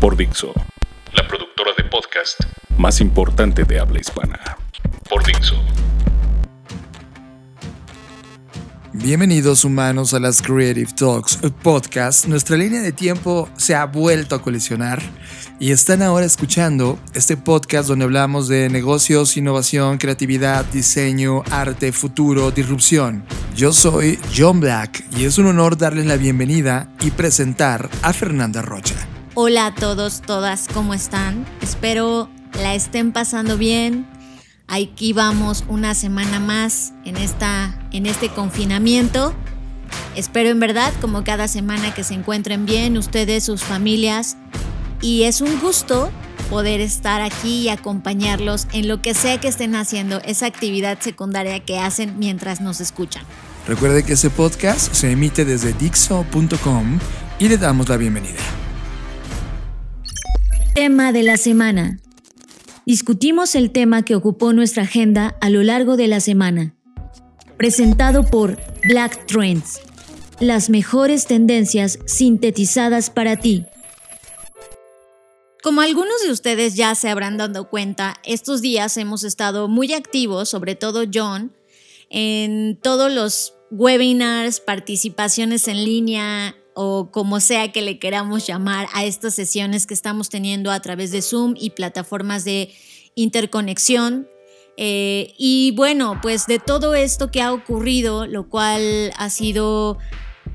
Por Dixo, La productora de podcast más importante de habla hispana. por Dixo. Bienvenidos humanos a las Creative Talks podcast. Nuestra línea de tiempo se ha vuelto a colisionar y están ahora escuchando este podcast donde hablamos de negocios, innovación, creatividad, diseño, arte, futuro, disrupción. Yo soy John Black y es un honor darles la bienvenida y presentar a Fernanda Rocha. Hola a todos, todas, ¿cómo están? Espero la estén pasando bien. Aquí vamos una semana más en, esta, en este confinamiento. Espero en verdad, como cada semana, que se encuentren bien ustedes, sus familias. Y es un gusto poder estar aquí y acompañarlos en lo que sea que estén haciendo, esa actividad secundaria que hacen mientras nos escuchan. Recuerde que este podcast se emite desde Dixo.com y le damos la bienvenida. Tema de la semana. Discutimos el tema que ocupó nuestra agenda a lo largo de la semana. Presentado por Black Trends. Las mejores tendencias sintetizadas para ti. Como algunos de ustedes ya se habrán dado cuenta, estos días hemos estado muy activos, sobre todo John, en todos los webinars, participaciones en línea o como sea que le queramos llamar a estas sesiones que estamos teniendo a través de Zoom y plataformas de interconexión. Eh, y bueno, pues de todo esto que ha ocurrido, lo cual ha sido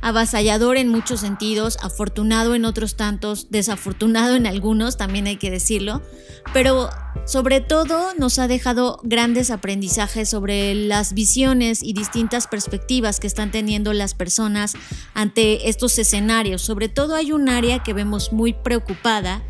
avasallador en muchos sentidos, afortunado en otros tantos, desafortunado en algunos, también hay que decirlo, pero sobre todo nos ha dejado grandes aprendizajes sobre las visiones y distintas perspectivas que están teniendo las personas ante estos escenarios. Sobre todo hay un área que vemos muy preocupada,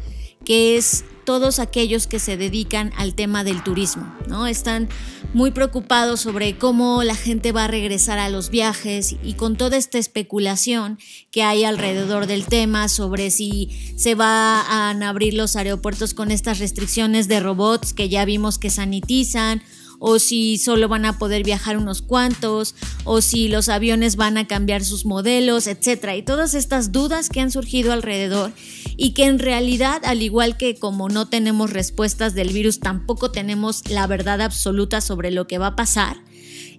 que es todos aquellos que se dedican al tema del turismo, ¿no? Están muy preocupados sobre cómo la gente va a regresar a los viajes y con toda esta especulación que hay alrededor del tema sobre si se van a abrir los aeropuertos con estas restricciones de robots que ya vimos que sanitizan o si solo van a poder viajar unos cuantos, o si los aviones van a cambiar sus modelos, etcétera. Y todas estas dudas que han surgido alrededor y que en realidad, al igual que como no tenemos respuestas del virus, tampoco tenemos la verdad absoluta sobre lo que va a pasar.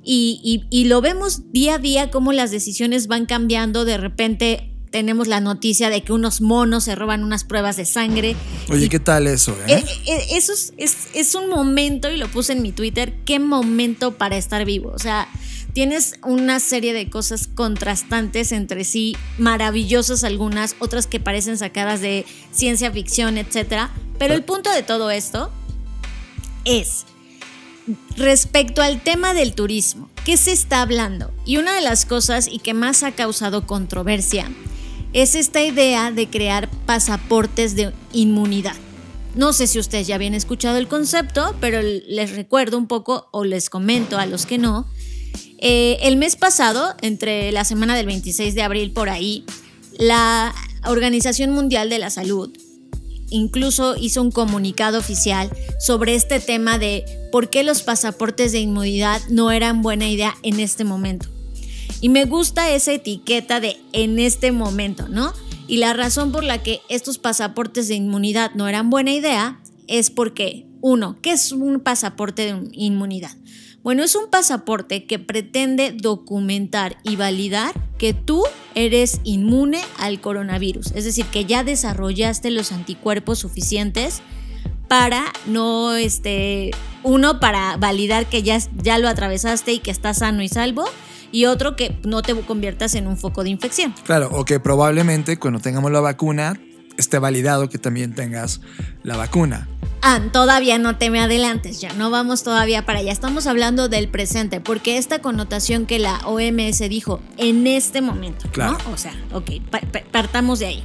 Y, y, y lo vemos día a día cómo las decisiones van cambiando, de repente tenemos la noticia de que unos monos se roban unas pruebas de sangre. Oye, ¿qué tal eso? Eh? Eh, eh, eso es, es, es, un momento, y lo puse en mi Twitter, qué momento para estar vivo. O sea, tienes una serie de cosas contrastantes entre sí, maravillosas algunas, otras que parecen sacadas de ciencia ficción, etc. Pero el punto de todo esto es, respecto al tema del turismo, ¿qué se está hablando? Y una de las cosas y que más ha causado controversia es esta idea de crear pasaportes de inmunidad. No sé si ustedes ya habían escuchado el concepto, pero les recuerdo un poco o les comento a los que no. Eh, el mes pasado, entre la semana del 26 de abril por ahí, la Organización Mundial de la Salud incluso hizo un comunicado oficial sobre este tema de por qué los pasaportes de inmunidad no eran buena idea en este momento. Y me gusta esa etiqueta de en este momento, ¿no? Y la razón por la que estos pasaportes de inmunidad no eran buena idea es porque, uno, ¿qué es un pasaporte de inmunidad? Bueno, es un pasaporte que pretende documentar y validar que tú eres inmune al coronavirus, es decir, que ya desarrollaste los anticuerpos suficientes para no, este, uno, para validar que ya, ya lo atravesaste y que estás sano y salvo, y otro que no te conviertas en un foco de infección. Claro, o que probablemente cuando tengamos la vacuna esté validado que también tengas la vacuna. Ah, todavía no te me adelantes, ya no vamos todavía para allá. Estamos hablando del presente, porque esta connotación que la OMS dijo en este momento, claro. ¿no? O sea, ok, partamos de ahí.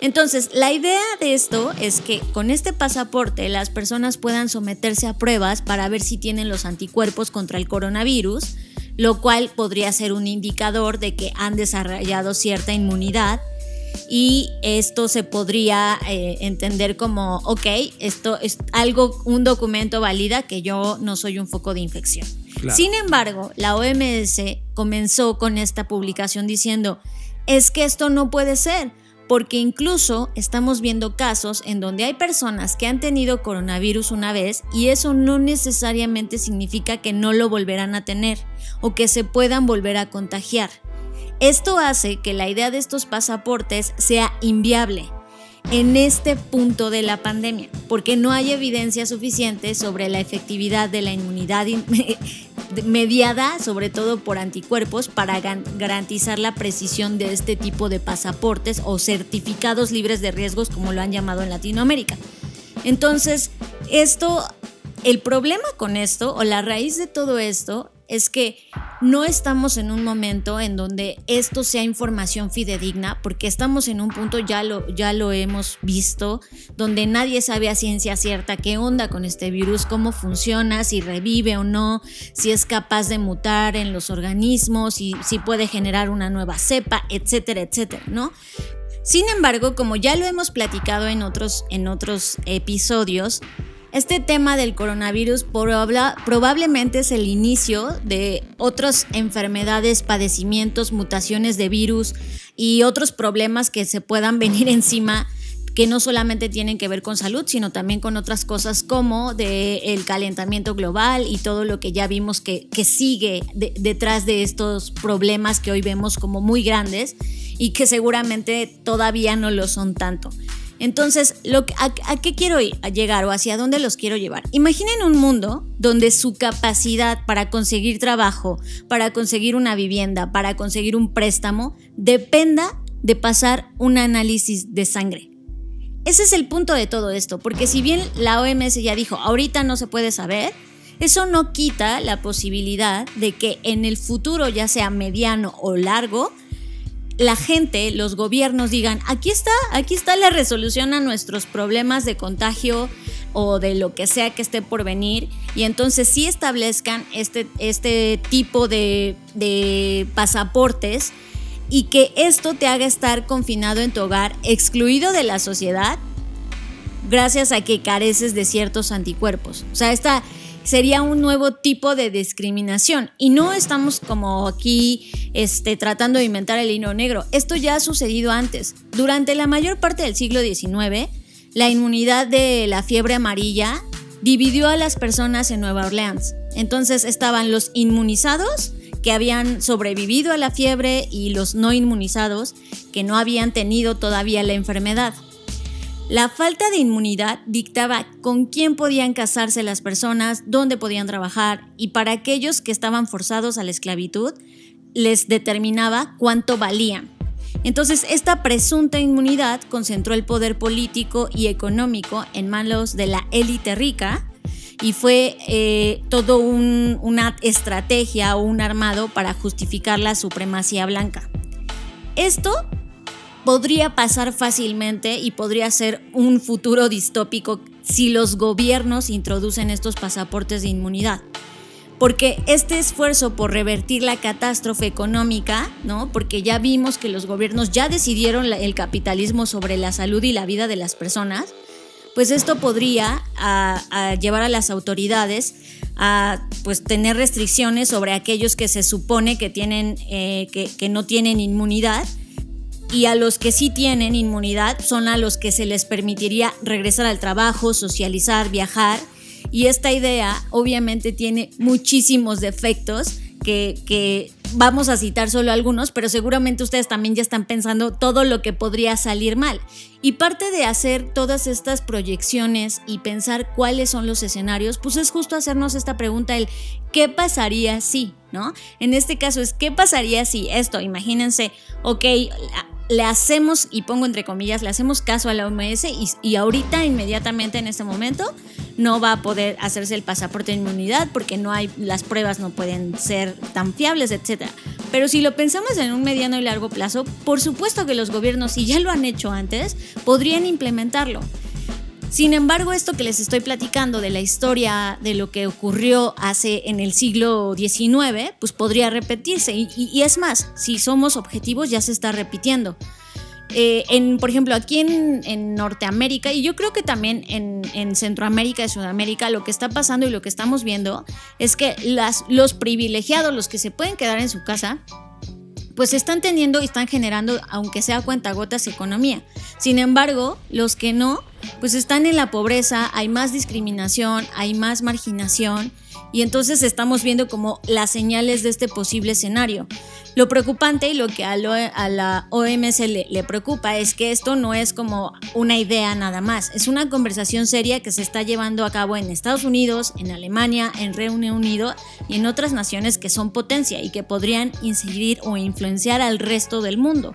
Entonces, la idea de esto es que con este pasaporte las personas puedan someterse a pruebas para ver si tienen los anticuerpos contra el coronavirus, lo cual podría ser un indicador de que han desarrollado cierta inmunidad y esto se podría eh, entender como, ok, esto es algo, un documento valida que yo no soy un foco de infección. Claro. Sin embargo, la OMS comenzó con esta publicación diciendo, es que esto no puede ser, porque incluso estamos viendo casos en donde hay personas que han tenido coronavirus una vez y eso no necesariamente significa que no lo volverán a tener o que se puedan volver a contagiar. Esto hace que la idea de estos pasaportes sea inviable en este punto de la pandemia, porque no hay evidencia suficiente sobre la efectividad de la inmunidad mediada, sobre todo por anticuerpos, para garantizar la precisión de este tipo de pasaportes o certificados libres de riesgos, como lo han llamado en Latinoamérica. Entonces, esto, el problema con esto, o la raíz de todo esto, es que no estamos en un momento en donde esto sea información fidedigna, porque estamos en un punto, ya lo, ya lo hemos visto, donde nadie sabe a ciencia cierta qué onda con este virus, cómo funciona, si revive o no, si es capaz de mutar en los organismos, y si puede generar una nueva cepa, etcétera, etcétera, ¿no? Sin embargo, como ya lo hemos platicado en otros, en otros episodios, este tema del coronavirus probablemente es el inicio de otras enfermedades, padecimientos, mutaciones de virus y otros problemas que se puedan venir encima que no solamente tienen que ver con salud, sino también con otras cosas como el calentamiento global y todo lo que ya vimos que sigue detrás de estos problemas que hoy vemos como muy grandes y que seguramente todavía no lo son tanto. Entonces, a, a, qué quiero ir, a llegar o hacia dónde los quiero llevar? Imaginen un mundo donde su capacidad para conseguir trabajo, para conseguir una vivienda, para conseguir un préstamo, dependa de pasar un análisis de sangre. Ese es el punto de todo esto, porque si bien la OMS ya dijo, ahorita no se puede saber, eso no quita la posibilidad de que en el futuro, ya sea mediano o largo, la gente, los gobiernos digan, aquí está, aquí está la resolución a nuestros problemas de contagio o de lo que sea que esté por venir y entonces sí establezcan este, este tipo de, de pasaportes y que esto te haga estar confinado en tu hogar, excluido de la sociedad, gracias a que careces de ciertos anticuerpos. O sea, esta sería un nuevo tipo de discriminación. Y no estamos como aquí este, tratando de inventar el hilo negro. Esto ya ha sucedido antes. Durante la mayor parte del siglo XIX, la inmunidad de la fiebre amarilla dividió a las personas en Nueva Orleans. Entonces estaban los inmunizados que habían sobrevivido a la fiebre y los no inmunizados que no habían tenido todavía la enfermedad. La falta de inmunidad dictaba con quién podían casarse las personas, dónde podían trabajar y para aquellos que estaban forzados a la esclavitud, les determinaba cuánto valían. Entonces, esta presunta inmunidad concentró el poder político y económico en manos de la élite rica y fue eh, todo una estrategia o un armado para justificar la supremacía blanca. Esto podría pasar fácilmente y podría ser un futuro distópico si los gobiernos introducen estos pasaportes de inmunidad. Porque este esfuerzo por revertir la catástrofe económica, ¿no? Porque ya vimos que los gobiernos ya decidieron el capitalismo sobre la salud y la vida de las personas, pues esto podría llevar a las autoridades a pues tener restricciones sobre aquellos que se supone que tienen eh, que no tienen inmunidad y a los que sí tienen inmunidad son a los que se les permitiría regresar al trabajo, socializar, viajar. Y esta idea obviamente tiene muchísimos defectos que, vamos a citar solo algunos, pero seguramente ustedes también ya están pensando todo lo que podría salir mal. Y parte de hacer todas estas proyecciones y pensar cuáles son los escenarios, pues es justo hacernos esta pregunta, el ¿qué pasaría si? ¿No? En este caso es ¿qué pasaría si esto? Imagínense, ok, le hacemos, y pongo entre comillas, le hacemos caso a la OMS y, y ahorita, inmediatamente en este momento, no va a poder hacerse el pasaporte de inmunidad porque no hay, las pruebas no pueden ser tan fiables, etc. Pero si lo pensamos en un mediano y largo plazo, por supuesto que los gobiernos, si ya lo han hecho antes, podrían implementarlo. Sin embargo, esto que les estoy platicando de la historia de lo que ocurrió hace en el siglo XIX, pues podría repetirse. Y, es más, si somos objetivos, ya se está repitiendo. Eh, en, por ejemplo, aquí en, Norteamérica y yo creo que también en, en, Centroamérica y Sudamérica, lo que está pasando y lo que estamos viendo es que los privilegiados, los que se pueden quedar en su casa, pues están teniendo y están generando, aunque sea cuentagotas, economía. Sin embargo, los que no, pues están en la pobreza, hay más discriminación, hay más marginación y entonces estamos viendo como las señales de este posible escenario. Lo preocupante y lo que a, la OMS le, le, preocupa es que esto no es como una idea nada más, es una conversación seria que se está llevando a cabo en Estados Unidos, en Alemania, en Reino Unido y en otras naciones que son potencia y que podrían incidir o influenciar al resto del mundo.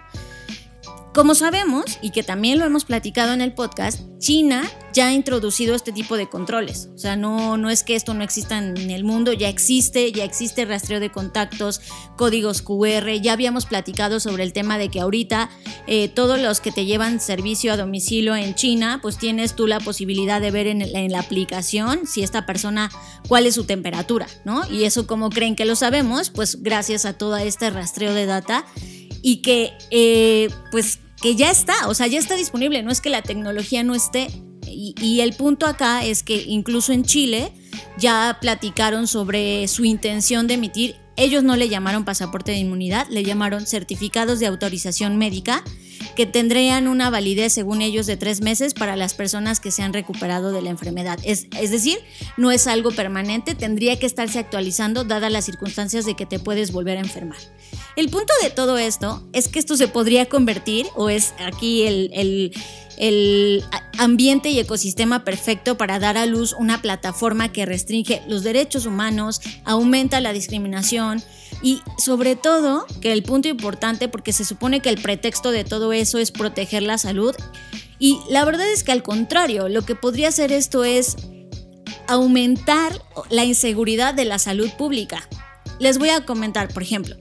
Como sabemos, y que también lo hemos platicado en el podcast, China ya ha introducido este tipo de controles. O sea, no, no es que esto no exista en el mundo, ya existe, ya existe rastreo de contactos, códigos QR, ya habíamos platicado sobre el tema de que ahorita eh, todos los que te llevan servicio a domicilio en China, pues tienes tú la posibilidad de ver en, la aplicación si esta persona, cuál es su temperatura, ¿no? Y eso como creen que lo sabemos, pues gracias a todo este rastreo de data y que eh, pues que ya está, o sea, ya está disponible, no es que la tecnología no esté. Y, y, el punto acá es que incluso en Chile ya platicaron sobre su intención de emitir, ellos no le llamaron pasaporte de inmunidad, le llamaron certificados de autorización médica que tendrían una validez, según ellos, de tres meses para las personas que se han recuperado de la enfermedad. Es, es decir, no es algo permanente, tendría que estarse actualizando dadas las circunstancias de que te puedes volver a enfermar. El punto de todo esto es que esto se podría convertir, o es aquí el, el, el, ambiente y ecosistema perfecto para dar a luz una plataforma que restringe los derechos humanos, aumenta la discriminación y sobre todo, que el punto importante, porque se supone que el pretexto de todo eso es proteger la salud, y la verdad es que al contrario, lo que podría hacer esto es aumentar la inseguridad de la salud pública. Les voy a comentar, por ejemplo,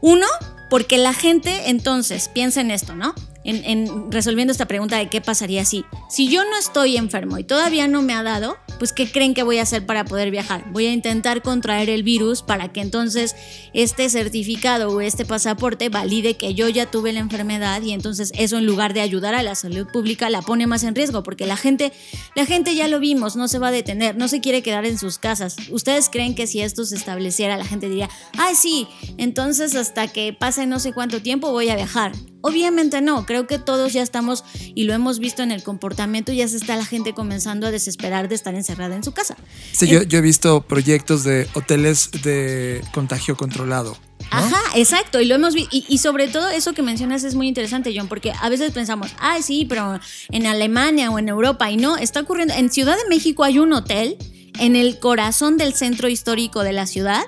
uno, porque la gente entonces piensa en esto, ¿no? En, en, resolviendo esta pregunta de qué pasaría si, si yo no estoy enfermo y todavía no me ha dado, pues ¿qué creen que voy a hacer para poder viajar? Voy a intentar contraer el virus para que entonces este certificado o este pasaporte valide que yo ya tuve la enfermedad y entonces eso en lugar de ayudar a la salud pública la pone más en riesgo porque la gente, la gente ya lo vimos, no se va a detener, no se quiere quedar en sus casas. ¿Ustedes creen que si esto se estableciera la gente diría, ay sí, entonces hasta que pase no sé cuánto tiempo voy a viajar? Obviamente no, creo que todos ya estamos y lo hemos visto en el comportamiento, ya se está la gente comenzando a desesperar de estar encerrada en su casa. Sí, yo, yo, he visto proyectos de hoteles de contagio controlado. ¿no? Ajá, exacto, y lo hemos visto, y, y, sobre todo eso que mencionas es muy interesante, John, porque a veces pensamos, ay, sí, pero en Alemania o en Europa, y no, está ocurriendo, en Ciudad de México hay un hotel en el corazón del centro histórico de la ciudad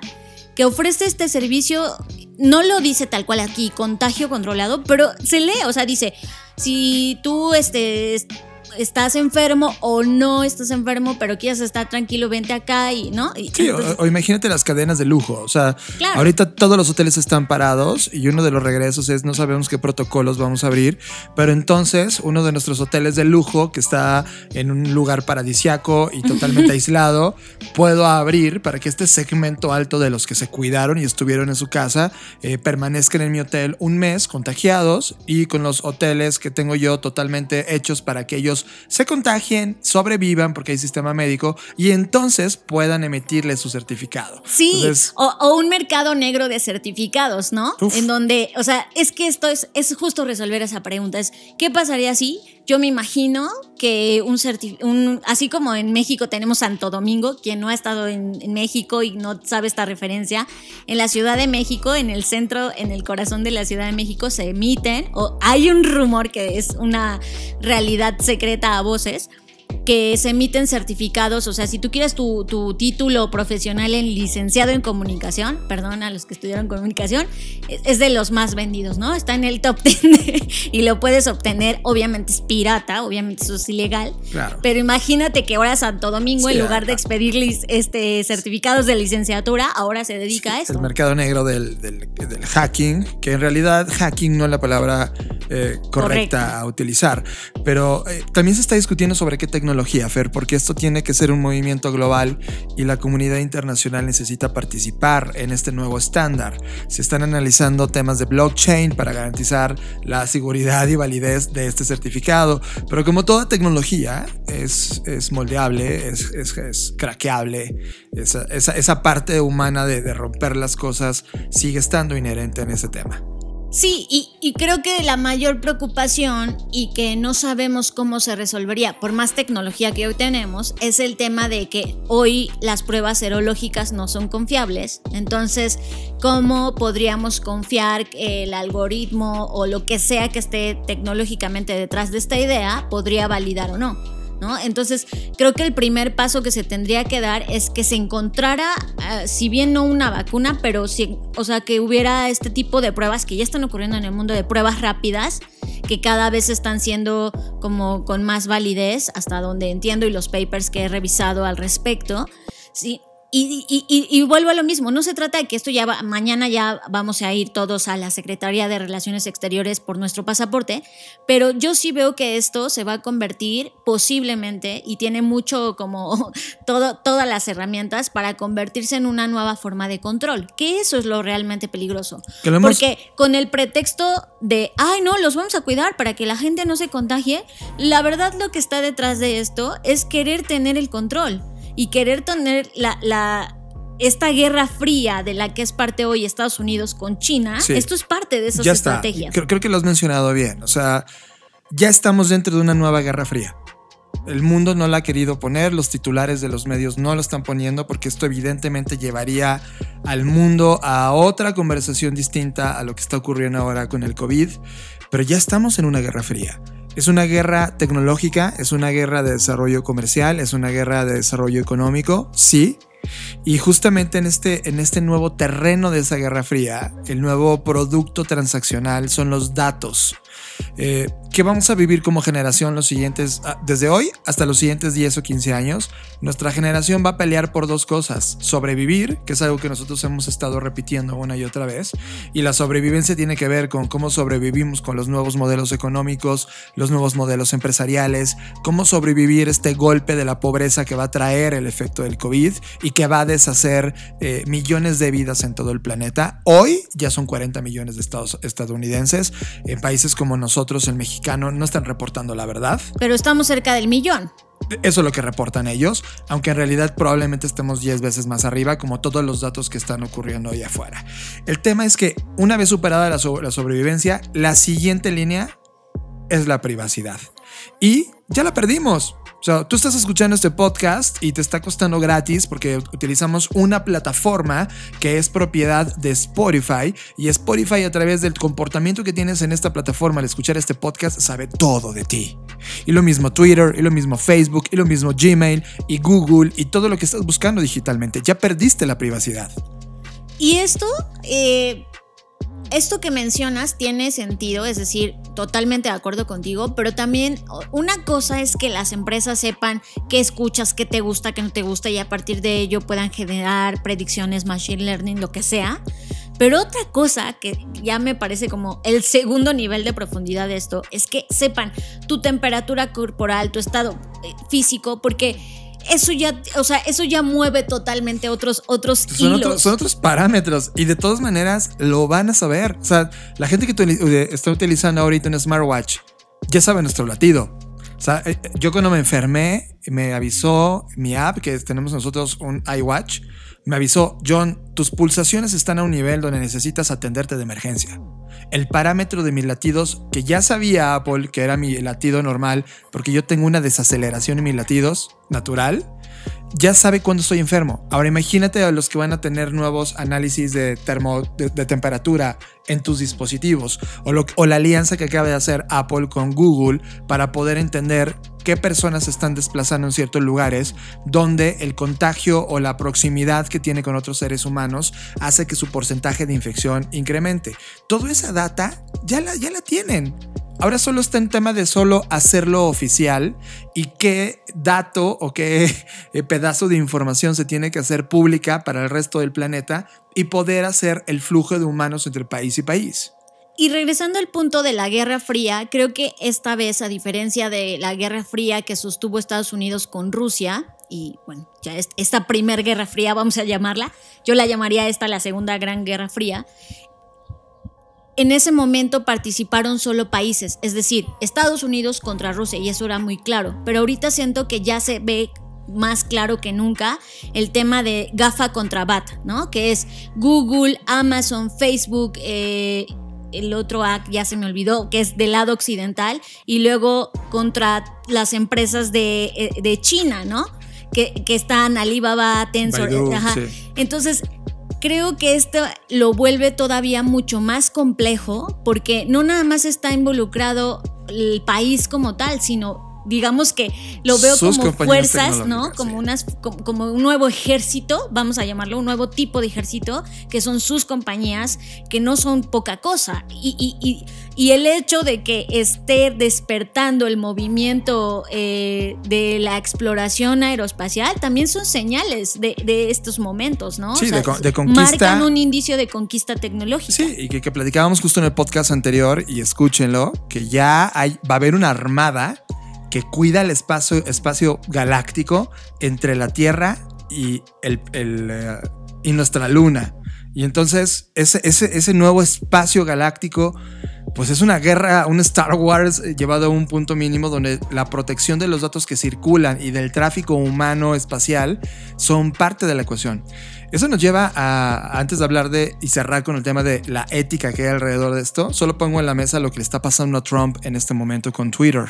que ofrece este servicio no lo dice tal cual aquí, contagio controlado, pero se lee, o sea, dice, si tú este, estás enfermo o no estás enfermo, pero quieres estar tranquilo, vente acá y, ¿no? Y, sí, entonces, o, o, imagínate las cadenas de lujo. O sea, claro. ahorita todos los hoteles están parados y uno de los regresos es no sabemos qué protocolos vamos a abrir, pero entonces uno de nuestros hoteles de lujo que está en un lugar paradisiaco y totalmente aislado, puedo abrir para que este segmento alto de los que se cuidaron y estuvieron en su casa eh, permanezcan en mi hotel un mes contagiados y con los hoteles que tengo yo totalmente hechos para que ellos se contagien, sobrevivan porque hay sistema médico y entonces puedan emitirle su certificado. Sí, entonces, o, o, un mercado negro de certificados, ¿no? Uf. En donde, o sea, es que esto es, es justo resolver esa pregunta. Es, ¿qué pasaría si yo me imagino que un, un así como en México tenemos Santo Domingo, quien no ha estado en, en, México y no sabe esta referencia, en la Ciudad de México, en el centro, en el corazón de la Ciudad de México, se emiten, o hay un rumor que es una realidad secreta a voces, que se emiten certificados, o sea, si tú quieres tu, tu, título profesional en licenciado en comunicación, perdón a los que estudiaron comunicación, es de los más vendidos, ¿no? Está en el top 10 y lo puedes obtener, obviamente es pirata, obviamente eso es ilegal, Claro. pero imagínate que ahora Santo Domingo, Sí, en lugar de expedir lis- este, certificados de licenciatura, ahora se dedica a El esto. mercado negro del, del- del hacking, que en realidad hacking no es la palabra eh, correcta Correcta. a utilizar, pero eh, también se está discutiendo sobre qué tecnología, Porque esto tiene que ser un movimiento global y la comunidad internacional necesita participar en este nuevo estándar. Se están analizando temas de blockchain para garantizar la seguridad y validez de este certificado, pero como toda tecnología es, es moldeable, es, es, es craqueable, esa, esa, esa parte humana de romper las cosas sigue estando inherente en ese tema. Sí, y, creo que la mayor preocupación y que no sabemos cómo se resolvería por más tecnología que hoy tenemos es el tema de que hoy las pruebas serológicas no son confiables. Entonces, ¿cómo podríamos confiar el algoritmo o lo que sea que esté tecnológicamente detrás de esta idea podría validar o no? ¿No? Entonces, creo que el primer paso que se tendría que dar es que se encontrara, uh, si bien no una vacuna, pero sí, o sea, que hubiera este tipo de pruebas que ya están ocurriendo en el mundo de pruebas rápidas, que cada vez están siendo como con más validez, hasta donde entiendo y los papers que he revisado al respecto. Sí, y, y, y, y, vuelvo a lo mismo, no se trata de que esto ya va, mañana ya vamos a ir todos a la Secretaría de Relaciones Exteriores por nuestro pasaporte, pero yo sí veo que esto se va a convertir posiblemente y tiene mucho como todo, todas las herramientas para convertirse en una nueva forma de control, que eso es lo realmente peligroso. Hemos- Porque con el pretexto de, ay no, los vamos a cuidar para que la gente no se contagie, la verdad lo que está detrás de esto es querer tener el control y querer tener la, la- esta guerra fría de la que es parte hoy Estados Unidos con China, Sí. esto es parte de esas ya está. estrategias. Creo, creo que lo has mencionado bien. O sea, ya estamos dentro de una nueva guerra fría. El mundo no la ha querido poner, los titulares de los medios no lo están poniendo porque esto evidentemente llevaría al mundo a otra conversación distinta a lo que está ocurriendo ahora con el COVID, pero ya estamos en una guerra fría. Es una guerra tecnológica, es una guerra de desarrollo comercial, es una guerra de desarrollo económico, sí, y justamente en este, en este nuevo terreno de esa Guerra Fría, el nuevo producto transaccional son los datos. Eh, que vamos a vivir como generación los siguientes, ah, desde hoy hasta los siguientes 10 o 15 años, nuestra generación va a pelear por dos cosas. Sobrevivir, que es algo que nosotros hemos estado repitiendo una y otra vez, y la sobrevivencia tiene que ver con cómo sobrevivimos con los nuevos modelos económicos, los nuevos modelos empresariales, cómo sobrevivir este golpe de la pobreza que va a traer el efecto del COVID y que va a deshacer eh, millones de vidas en todo el planeta. Hoy ya son 40 millones de estados, estadounidenses. En países como nosotros, el mexicano, no están reportando la verdad. Pero estamos cerca del millón. Eso es lo que reportan ellos, aunque en realidad probablemente estemos 10 veces más arriba, como todos los datos que están ocurriendo ahí afuera. El tema es que una vez superada la, so- la sobrevivencia, la siguiente línea es la privacidad. Y ya la perdimos. O sea, tú estás escuchando este podcast y te está costando gratis porque utilizamos una plataforma que es propiedad de Spotify y Spotify a través del comportamiento que tienes en esta plataforma al escuchar este podcast sabe todo de ti. Y lo mismo Twitter, y lo mismo Facebook, y lo mismo Gmail, y Google, y todo lo que estás buscando digitalmente. Ya perdiste la privacidad. Y esto, eh, esto que mencionas tiene sentido, es decir, totalmente de acuerdo contigo, pero también una cosa es que las empresas sepan qué escuchas, qué te gusta, qué no te gusta y a partir de ello puedan generar predicciones, machine learning, lo que sea. Pero otra cosa que ya me parece como el segundo nivel de profundidad de esto es que sepan tu temperatura corporal, tu estado eh, físico, porque eso ya, o sea, eso ya mueve totalmente otros, otros Son, hilos. otros- son otros parámetros y de todas maneras lo van a saber. O sea, la gente que eh, está utilizando ahorita un smartwatch ya sabe nuestro latido. O sea, eh, yo cuando me enfermé, me avisó mi app, que tenemos nosotros un iWatch, me avisó, John, tus pulsaciones están a un nivel donde necesitas atenderte de emergencia. El parámetro de mis latidos, que ya sabía Apple que era mi latido normal, porque yo tengo una desaceleración en mis latidos natural, ya sabe cuándo estoy enfermo. Ahora imagínate a los que van a tener nuevos análisis de, termo, de, temperatura en tus dispositivos o, la alianza que acaba de hacer Apple con Google para poder entender qué personas están desplazando en ciertos lugares donde el contagio o la proximidad que tiene con otros seres humanos hace que su porcentaje de infección incremente. Toda esa data ya la, ya la tienen. Ahora solo está en tema de solo hacerlo oficial y qué dato o qué eh, pedazo de información se tiene que hacer pública para el resto del planeta y poder hacer el flujo de humanos entre país y país. Y regresando al punto de la Guerra Fría, creo que esta vez, a diferencia de la Guerra Fría que sostuvo Estados Unidos con Rusia, y bueno, ya esta primer Guerra Fría, vamos a llamarla, yo la llamaría esta la Segunda Gran Guerra Fría, en ese momento participaron solo países, es decir, Estados Unidos contra Rusia, y eso era muy claro. Pero ahorita siento que ya se ve más claro que nunca el tema de GAFA contra BAT, ¿no? Que es Google, Amazon, Facebook, eh, el otro AC ya se me olvidó, que es del lado occidental, y luego contra las empresas de, eh, China, ¿no? Que, están Alibaba, Tensor, Entonces, creo que esto lo vuelve todavía mucho más complejo porque no nada más está involucrado el país como tal, sino digamos que lo veo como fuerzas, ¿no? Como, unas, como, un nuevo ejército, vamos a llamarlo, un nuevo tipo de ejército, que son sus compañías, que no son poca cosa. Y, el hecho de que esté despertando el movimiento eh, de la exploración aeroespacial también son señales de, estos momentos, ¿no? Sí, de, conquista. Marcan un indicio de conquista tecnológica. Sí, y que, que platicábamos justo en el podcast anterior, y escúchenlo, que ya hay, va a haber una armada que cuida el espacio, espacio galáctico entre la Tierra y, el, eh, y nuestra Luna. Y entonces ese, ese, ese, nuevo espacio galáctico, pues es una guerra, un Star Wars llevado a un punto mínimo donde la protección de los datos que circulan y del tráfico humano espacial son parte de la ecuación. Eso nos lleva a, antes de hablar de y cerrar con el tema de la ética que hay alrededor de esto, solo pongo en la mesa lo que le está pasando a Trump en este momento con Twitter.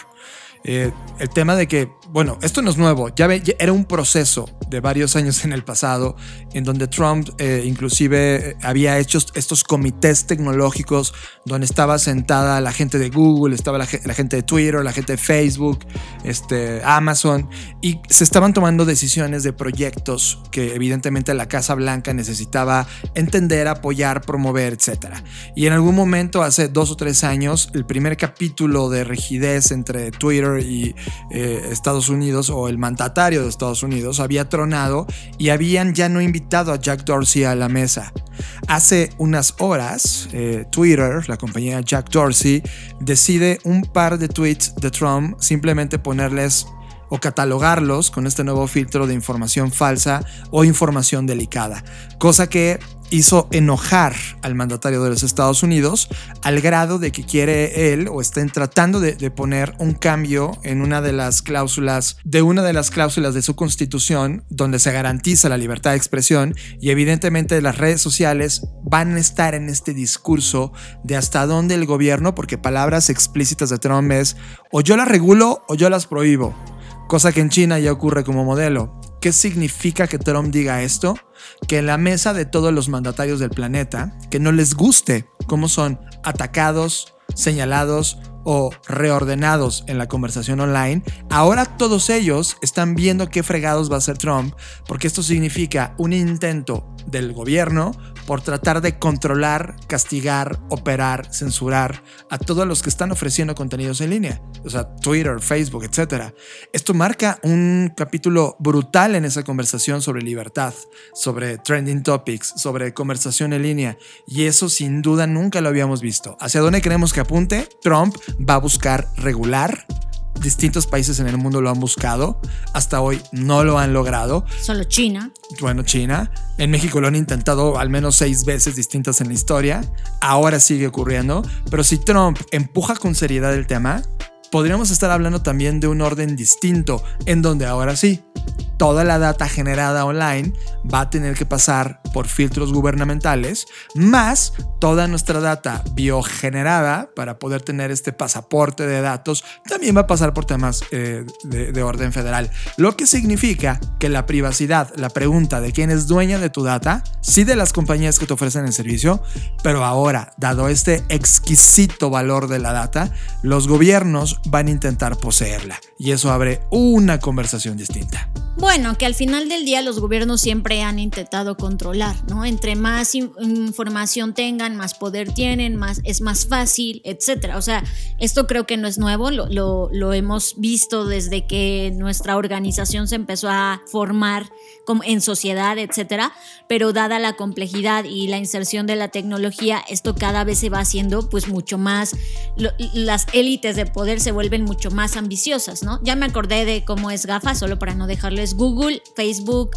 Eh, el tema de que, bueno, esto no es nuevo, ya, era un proceso de varios años en el pasado en donde Trump eh, inclusive eh, había hecho estos comités tecnológicos donde estaba sentada la gente de Google, estaba la, gente de Twitter, la gente de Facebook, este, Amazon, y se estaban tomando decisiones de proyectos que evidentemente la Casa Blanca necesitaba entender, apoyar, promover, etc. Y en algún momento, hace dos o tres años, el primer capítulo de rigidez entre Twitter y eh, Estados Unidos o el mandatario de Estados Unidos había tronado y habían ya no invitado a Jack Dorsey a la mesa. Hace unas horas, eh, Twitter, la compañía Jack Dorsey, decide un par de tweets de Trump simplemente ponerles o catalogarlos con este nuevo filtro de información falsa o información delicada, cosa que hizo enojar al mandatario de los Estados Unidos al grado de que quiere él o estén tratando de, poner un cambio en una de las cláusulas de una de las cláusulas de su constitución donde se garantiza la libertad de expresión y evidentemente las redes sociales van a estar en este discurso de hasta dónde el gobierno porque palabras explícitas de Trump es o yo las regulo o yo las prohíbo cosa que en China ya ocurre como modelo. ¿Qué significa que Trump diga esto? Que en la mesa de todos los mandatarios del planeta, que no les guste cómo son atacados, señalados o reordenados en la conversación online, ahora todos ellos están viendo qué fregados va a hacer Trump, porque esto significa un intento del gobierno por tratar de controlar, castigar, operar, censurar a todos los que están ofreciendo contenidos en línea, o sea, Twitter, Facebook, etc. Esto marca un capítulo brutal en esa conversación sobre libertad, sobre trending topics, sobre conversación en línea, y eso sin duda nunca lo habíamos visto. ¿Hacia dónde queremos que apunte? Trump va a buscar regular. Distintos países en el mundo lo han buscado. Hasta hoy no lo han logrado. Solo China. Bueno, China. En México lo han intentado al menos seis veces distintas en la historia. Ahora sigue ocurriendo. Pero si Trump empuja con seriedad el tema, podríamos estar hablando también de un orden distinto, en donde ahora sí, toda la data generada online va a tener que pasar por filtros gubernamentales, más toda nuestra data biogenerada para poder tener este pasaporte de datos, también va a pasar por temas eh, de, de orden federal. Lo que significa que la privacidad, la pregunta de quién es dueña de tu data, sí de las compañías que te ofrecen el servicio, pero ahora, dado este exquisito valor de la data, los gobiernos van a intentar poseerla y eso abre una conversación distinta. Bueno, que al final del día los gobiernos siempre han intentado controlar, ¿no? Entre más in- información tengan, más poder tienen, más, es más fácil, etcétera. O sea, esto creo que no es nuevo, lo, lo- lo hemos visto desde que nuestra organización se empezó a formar en sociedad, etcétera. Pero dada la complejidad y la inserción de la tecnología, esto cada vez se va haciendo pues mucho más, lo- las élites de poder se vuelven mucho más ambiciosas, ¿no? Ya me acordé de cómo es GAFA, solo para no dejarles Google, Facebook,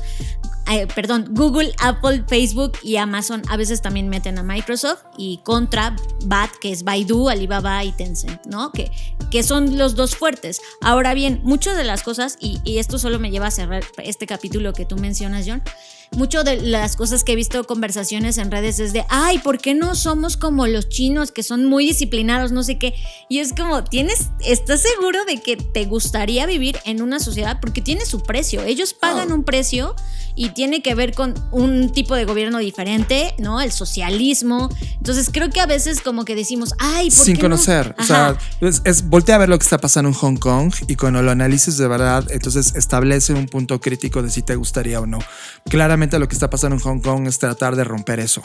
eh, perdón, Google, Apple, Facebook y Amazon a veces también meten a Microsoft y contra BAT, que es Baidu, Alibaba y Tencent, ¿no? Que, que son los dos fuertes. Ahora bien, muchas de las cosas, y, y esto solo me lleva a cerrar este capítulo que tú mencionas, John, mucho de las cosas que he visto conversaciones en redes es de, ay, ¿por qué no somos como los chinos que son muy disciplinados, no sé qué? Y es como, ¿tienes, estás seguro de que te gustaría vivir en una sociedad? Porque tiene su precio. Ellos pagan un precio y tiene que ver con un tipo de gobierno diferente, ¿no? El socialismo. Entonces creo que a veces como que decimos, ay, ¿por Sin qué no?". conocer. O Ajá. sea, es, es voltea a ver lo que está pasando en Hong Kong y cuando lo analices de verdad, entonces establece un punto crítico de si te gustaría o no. Claramente lo que está pasando en Hong Kong es tratar de romper eso.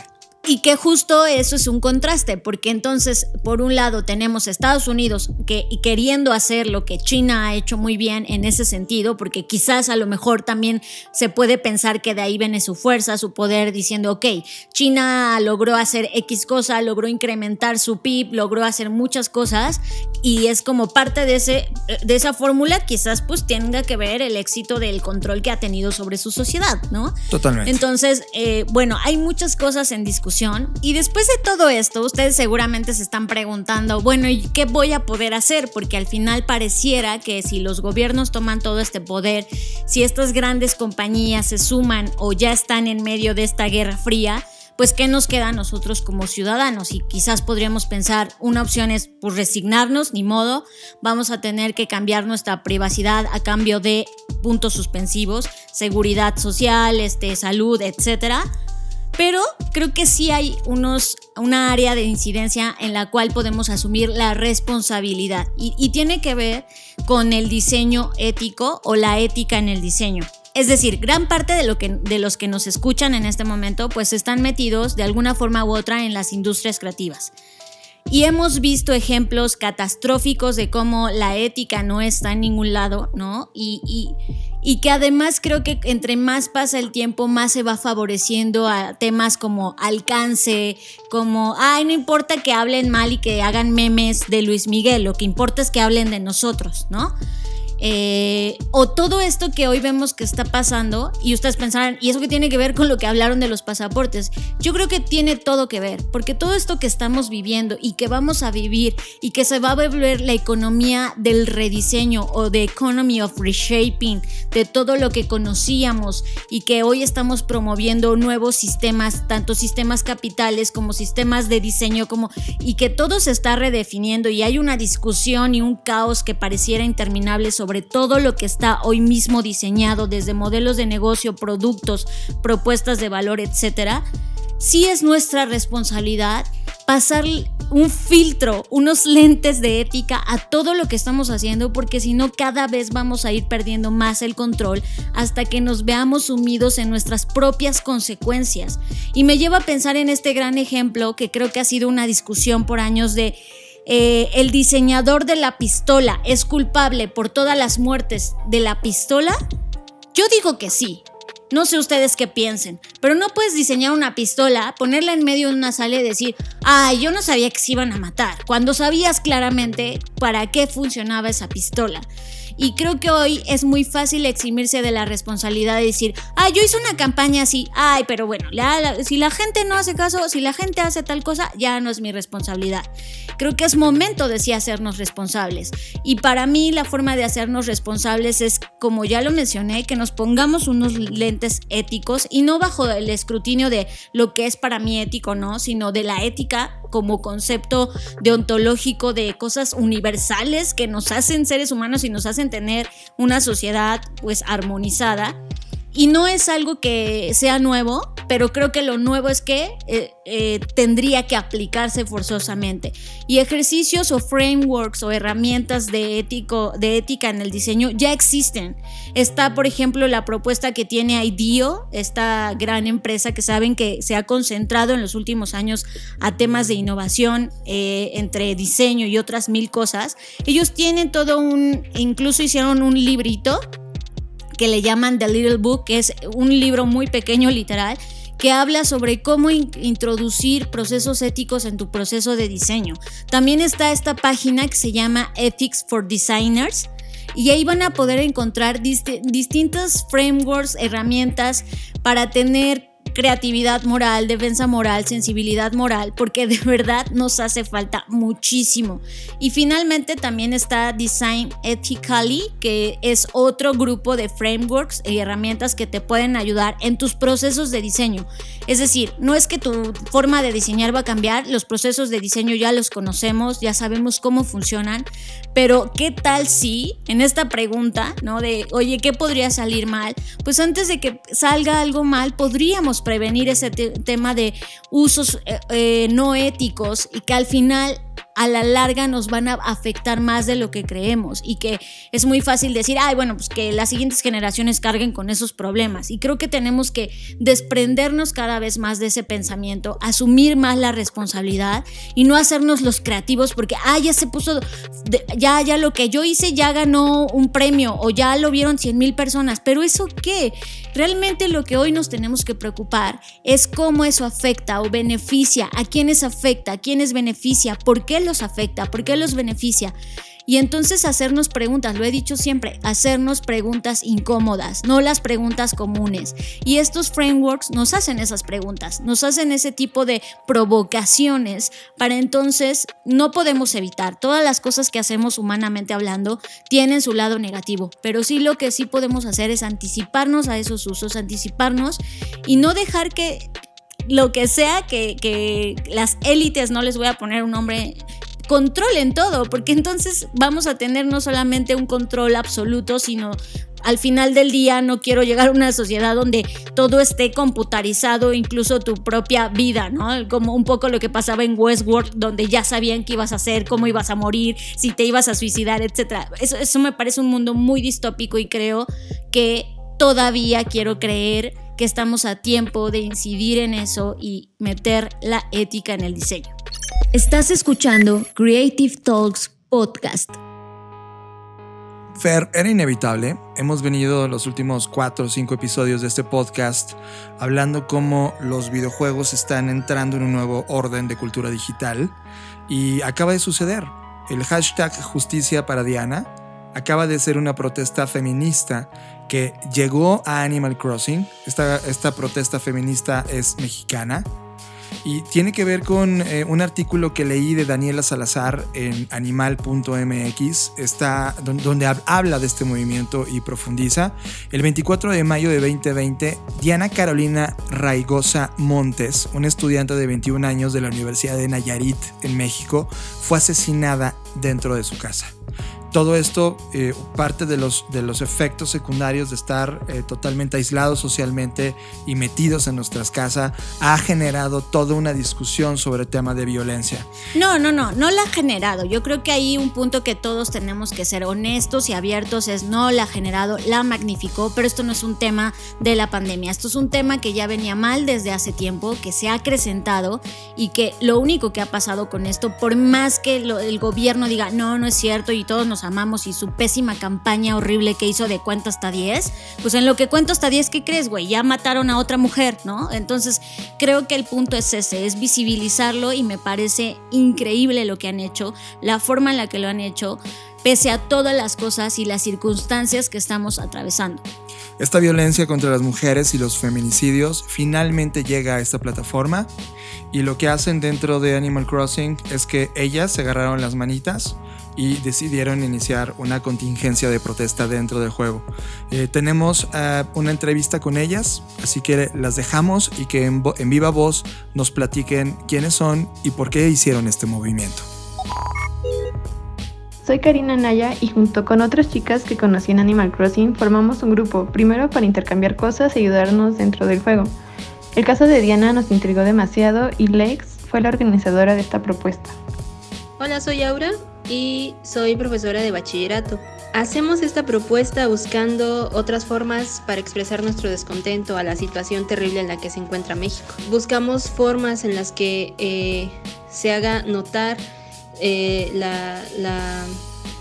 Y que justo eso es un contraste, porque entonces, por un lado, tenemos Estados Unidos que queriendo hacer lo que China ha hecho muy bien en ese sentido, porque quizás a lo mejor también se puede pensar que de ahí viene su fuerza, su poder, diciendo, ok, China logró hacer X cosa, logró incrementar su PIB, logró hacer muchas cosas, y es como parte de, ese, de esa fórmula, quizás pues tenga que ver el éxito del control que ha tenido sobre su sociedad, ¿no? Totalmente. Entonces, eh, bueno, hay muchas cosas en discusión. Y después de todo esto, ustedes seguramente se están preguntando, bueno, ¿y qué voy a poder hacer? Porque al final pareciera que si los gobiernos toman todo este poder, si estas grandes compañías se suman o ya están en medio de esta guerra fría, pues ¿qué nos queda a nosotros como ciudadanos? Y quizás podríamos pensar, una opción es pues resignarnos, ni modo, vamos a tener que cambiar nuestra privacidad a cambio de puntos suspensivos, seguridad social, este, salud, etcétera. Pero creo que sí hay unos, una área de incidencia en la cual podemos asumir la responsabilidad y, tiene que ver con el diseño ético o la ética en el diseño. Es decir, gran parte de, lo que, de los que nos escuchan en este momento pues están metidos de alguna forma u otra en las industrias creativas. Y hemos visto ejemplos catastróficos de cómo la ética no está en ningún lado, ¿no? Y, y, que además creo que entre más pasa el tiempo, más se va favoreciendo a temas como alcance, como, ay, no importa que hablen mal y que hagan memes de Luis Miguel, lo que importa es que hablen de nosotros, ¿no? Eh, o todo esto que hoy vemos que está pasando y ustedes pensarán, ¿y eso que tiene que ver con lo que hablaron de los pasaportes? Yo creo que tiene todo que ver, porque todo esto que estamos viviendo y que vamos a vivir y que se va a volver la economía del rediseño o de economy of reshaping, de todo lo que conocíamos y que hoy estamos promoviendo nuevos sistemas, tanto sistemas capitales como sistemas de diseño, como, y que todo se está redefiniendo y hay una discusión y un caos que pareciera interminable sobre sobre todo lo que está hoy mismo diseñado, desde modelos de negocio, productos, propuestas de valor, etcétera, sí es nuestra responsabilidad pasar un filtro, unos lentes de ética a todo lo que estamos haciendo, porque si no cada vez vamos a ir perdiendo más el control hasta que nos veamos sumidos en nuestras propias consecuencias. Y me lleva a pensar en este gran ejemplo que creo que ha sido una discusión por años de eh, el diseñador de la pistola es culpable por todas las muertes de la pistola? Yo digo que sí. No sé ustedes qué piensen, pero no puedes diseñar una pistola, ponerla en medio de una sala y decir, ay, yo no sabía que se iban a matar, cuando sabías claramente para qué funcionaba esa pistola. Y creo que hoy es muy fácil eximirse de la responsabilidad de decir, ay, yo hice una campaña así, ay, pero bueno, si la gente no hace caso, si la gente hace tal cosa, ya no es mi responsabilidad. Creo que es momento de sí hacernos responsables. Y para mí la forma de hacernos responsables es, como ya lo mencioné, que nos pongamos unos lentes éticos y no bajo el escrutinio de lo que es para mí ético, ¿no? Sino de la ética como concepto deontológico de cosas universales que nos hacen seres humanos y nos hacen tener una sociedad pues armonizada y no es algo que sea nuevo, pero creo que lo nuevo es que eh, eh, tendría que aplicarse forzosamente. Y ejercicios o frameworks o herramientas de, ético, de ética en el diseño ya existen. Está, por ejemplo, la propuesta que tiene IDEO, esta gran empresa que saben que se ha concentrado en los últimos años a temas de innovación eh, entre diseño y otras mil cosas. Ellos tienen todo un, incluso hicieron un librito que le llaman The Little Book, que es un libro muy pequeño literal, que habla sobre cómo introducir procesos éticos en tu proceso de diseño. También está esta página que se llama Ethics for Designers. Y ahí van a poder encontrar distintos frameworks, herramientas para tener creatividad moral, defensa moral, sensibilidad moral, porque de verdad nos hace falta muchísimo. Y finalmente también está Design Ethically, que es otro grupo de frameworks y herramientas que te pueden ayudar en tus procesos de diseño. Es decir, no es que tu forma de diseñar va a cambiar, los procesos de diseño ya los conocemos, ya sabemos cómo funcionan, pero ¿qué tal si en esta pregunta, ¿no? De, oye, ¿qué podría salir mal? Pues antes de que salga algo mal, podríamos prevenir ese tema de usos eh, eh, no éticos y que al final a la larga nos van a afectar más de lo que creemos y que es muy fácil decir, ay, bueno, pues que las siguientes generaciones carguen con esos problemas. Y creo que tenemos que desprendernos cada vez más de ese pensamiento, asumir más la responsabilidad y no hacernos los creativos porque, ay, ya se puso, ya, ya lo que yo hice ya ganó un premio o ya lo vieron 100 mil personas. Pero eso qué? Realmente lo que hoy nos tenemos que preocupar es cómo eso afecta o beneficia, a quiénes afecta, a quiénes beneficia, por qué los afecta? ¿Por qué los beneficia? Y entonces hacernos preguntas, lo he dicho siempre, hacernos preguntas incómodas, no las preguntas comunes. Y estos frameworks nos hacen esas preguntas, nos hacen ese tipo de provocaciones para entonces no podemos evitar. Todas las cosas que hacemos humanamente hablando tienen su lado negativo, pero sí lo que sí podemos hacer es anticiparnos a esos usos, anticiparnos y no dejar que lo que sea que, que las élites, no les voy a poner un nombre controlen todo, porque entonces vamos a tener no solamente un control absoluto, sino al final del día no quiero llegar a una sociedad donde todo esté computarizado, incluso tu propia vida, ¿no? Como un poco lo que pasaba en Westworld, donde ya sabían qué ibas a hacer, cómo ibas a morir, si te ibas a suicidar, etc. Eso, eso me parece un mundo muy distópico y creo que todavía quiero creer que estamos a tiempo de incidir en eso y meter la ética en el diseño. Estás escuchando Creative Talks Podcast. Fer, era inevitable. Hemos venido los últimos cuatro o cinco episodios de este podcast hablando cómo los videojuegos están entrando en un nuevo orden de cultura digital y acaba de suceder. El hashtag justicia para Diana acaba de ser una protesta feminista que llegó a Animal Crossing. Esta, esta protesta feminista es mexicana y tiene que ver con eh, un artículo que leí de Daniela Salazar en animal.mx, donde habla de este movimiento y profundiza. El 24 de mayo de 2020, Diana Carolina Raigosa Montes, una estudiante de 21 años de la Universidad de Nayarit en México, fue asesinada dentro de su casa todo esto eh, parte de los, de los efectos secundarios de estar eh, totalmente aislados socialmente y metidos en nuestras casas ha generado toda una discusión sobre el tema de violencia. No, no, no, no la ha generado. Yo creo que hay un punto que todos tenemos que ser honestos y abiertos es no la ha generado, la magnificó, pero esto no es un tema de la pandemia. Esto es un tema que ya venía mal desde hace tiempo, que se ha acrecentado y que lo único que ha pasado con esto, por más que el gobierno diga no, no es cierto y todos nos amamos y su pésima campaña horrible que hizo de cuento hasta 10, pues en lo que cuento hasta 10, ¿qué crees, güey? Ya mataron a otra mujer, ¿no? Entonces creo que el punto es ese, es visibilizarlo y me parece increíble lo que han hecho, la forma en la que lo han hecho pese a todas las cosas y las circunstancias que estamos atravesando. Esta violencia contra las mujeres y los feminicidios finalmente llega a esta plataforma y lo que hacen dentro de Animal Crossing es que ellas se agarraron las manitas y decidieron iniciar una contingencia de protesta dentro del juego. Eh, tenemos eh, una entrevista con ellas, así que las dejamos y que en, en viva voz nos platiquen quiénes son y por qué hicieron este movimiento. Soy Karina Naya y junto con otras chicas que conocí en Animal Crossing formamos un grupo, primero para intercambiar cosas y ayudarnos dentro del juego. El caso de Diana nos intrigó demasiado y Lex fue la organizadora de esta propuesta. Hola, soy Aura y soy profesora de bachillerato. Hacemos esta propuesta buscando otras formas para expresar nuestro descontento a la situación terrible en la que se encuentra México. Buscamos formas en las que eh, se haga notar eh,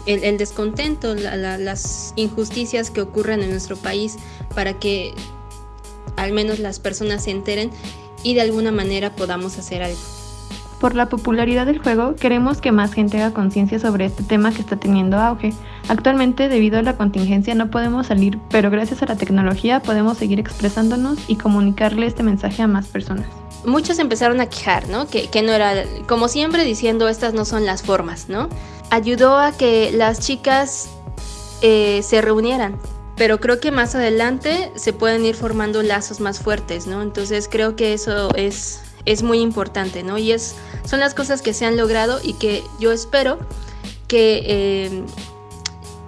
el, descontento, las injusticias que ocurren en nuestro país para que al menos las personas se enteren y de alguna manera podamos hacer algo. Por la popularidad del juego, queremos que más gente haga conciencia sobre este tema que está teniendo auge. Actualmente, debido a la contingencia, no podemos salir, pero gracias a la tecnología podemos seguir expresándonos y comunicarle este mensaje a más personas. Muchos empezaron a quejar, ¿no? Que, no era, como siempre, diciendo estas no son las formas, ¿no? Ayudó a que las chicas eh, se reunieran, pero creo que más adelante se pueden ir formando lazos más fuertes, ¿no? Entonces creo que eso es, es muy importante, ¿no? Y es, son las cosas que se han logrado y que yo espero que eh,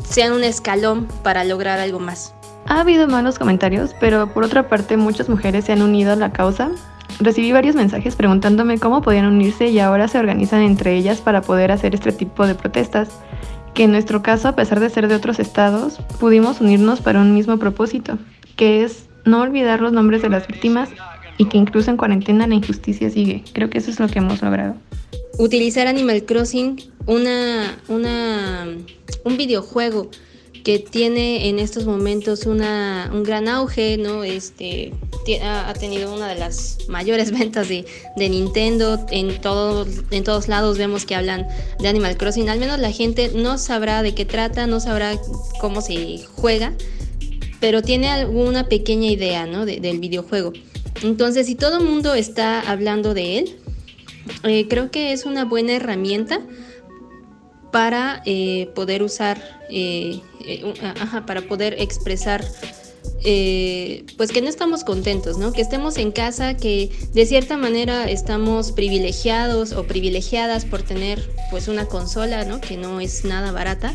sean un escalón para lograr algo más. Ha habido malos comentarios, pero por otra parte muchas mujeres se han unido a la causa. Recibí varios mensajes preguntándome cómo podían unirse y ahora se organizan entre ellas para poder hacer este tipo de protestas que en nuestro caso, a pesar de ser de otros estados, pudimos unirnos para un mismo propósito, que es no olvidar los nombres de las víctimas y que incluso en cuarentena la injusticia sigue. Creo que eso es lo que hemos logrado. Utilizar Animal Crossing, una, una, un videojuego que tiene en estos momentos una, un gran auge, ¿no? Este, ha, tenido una de las mayores ventas de, Nintendo. En, todo, en todos lados vemos que hablan de Animal Crossing. Al menos la gente no sabrá de qué trata, no sabrá cómo se juega, pero tiene alguna pequeña idea ¿no? del videojuego. Entonces, si todo el mundo está hablando de él, eh, creo que es una buena herramienta para eh, poder usar, eh, eh, para poder expresar pues que no estamos contentos, ¿no? Que estemos en casa, que de cierta manera estamos privilegiados o privilegiadas por tener pues una consola, ¿no? Que no es nada barata,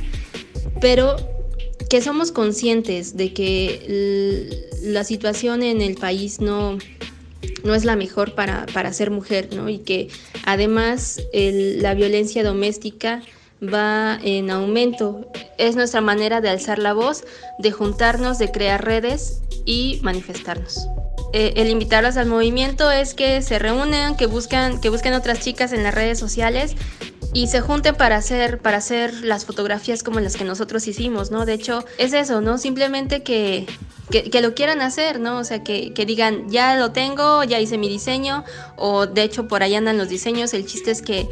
pero que somos conscientes de que la situación en el país no, no es la mejor para, para ser mujer, ¿no? Y que además la violencia doméstica va en aumento. Es nuestra manera de alzar la voz, de juntarnos, de crear redes y manifestarnos. Eh, el invitarlas al movimiento es que se reúnan, que buscan, que busquen otras chicas en las redes sociales y se junten para hacer, para hacer las fotografías como las que nosotros hicimos, ¿no? De hecho, es eso, ¿no? Simplemente que, que, lo quieran hacer, ¿no? O sea, que, que, digan, ya lo tengo, ya hice mi diseño, o de hecho por ahí andan los diseños, el chiste es que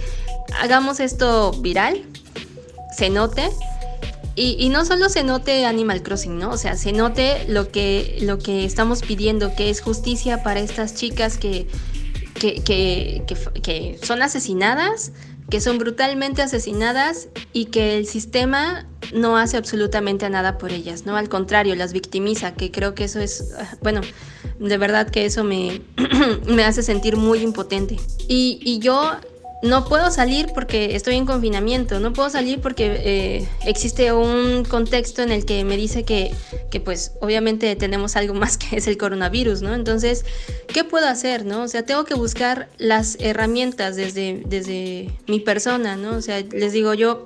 hagamos esto viral, se note. Y, no solo se note Animal Crossing, ¿no? O sea, se note lo que, lo que estamos pidiendo, que es justicia para estas chicas que, que, que, que son asesinadas, que son brutalmente asesinadas y que el sistema no hace absolutamente nada por ellas, ¿no? Al contrario, las victimiza, que creo que eso es, ah, bueno, de verdad que eso me, me hace sentir muy impotente. Y, y yo no puedo salir porque estoy en confinamiento, no puedo salir porque eh, existe un contexto en el que me dice que, que, pues obviamente tenemos algo más que es el coronavirus, ¿no? Entonces, ¿qué puedo hacer, no? O sea, tengo que buscar las herramientas desde, desde mi persona, ¿no? O sea, les digo yo,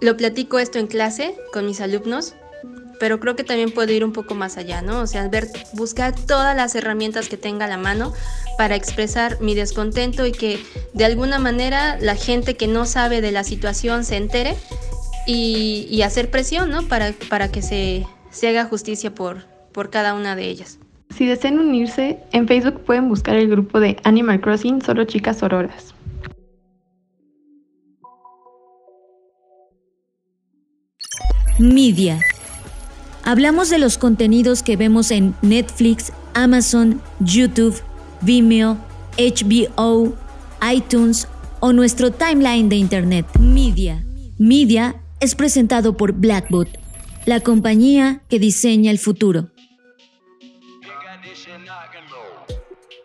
lo platico esto en clase con mis alumnos, pero creo que también puedo ir un poco más allá, ¿no? O sea, ver, buscar todas las herramientas que tenga a la mano para expresar mi descontento y que de alguna manera la gente que no sabe de la situación se entere y, hacer presión, ¿no? Para, para que se, se haga justicia por, por cada una de ellas. Si desean unirse, en Facebook pueden buscar el grupo de Animal Crossing Solo Chicas Auroras. Media. Hablamos de los contenidos que vemos en Netflix, Amazon, YouTube, Vimeo, HBO, iTunes o nuestro timeline de Internet. Media. Media es presentado por Blackbot, la compañía que diseña el futuro.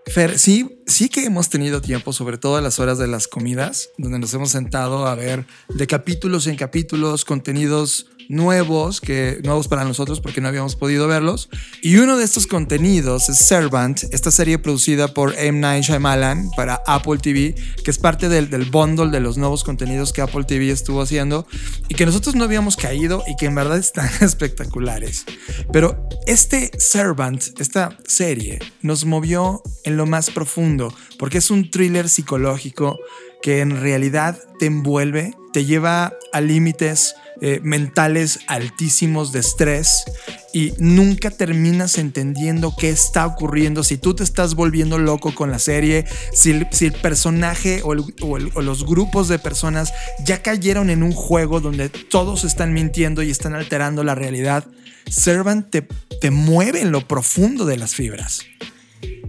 Fer, sí, sí que hemos tenido tiempo, sobre todo a las horas de las comidas, donde nos hemos sentado a ver de capítulos en capítulos contenidos nuevos, que, nuevos para nosotros porque no habíamos podido verlos. Y uno de estos contenidos es Servant, esta serie producida por M. Night Shyamalan para Apple TV, que es parte del, del bundle de los nuevos contenidos que Apple TV estuvo haciendo y que nosotros no habíamos caído y que en verdad están espectaculares. Pero este Servant, esta serie, nos movió en lo más profundo porque es un thriller psicológico que en realidad te envuelve, te lleva a límites eh, mentales altísimos de estrés y nunca terminas entendiendo qué está ocurriendo, si tú te estás volviendo loco con la serie, si el, si el personaje o, los grupos de personas ya cayeron en un juego donde todos están mintiendo y están alterando la realidad. Servant te, te mueve en lo profundo de las fibras.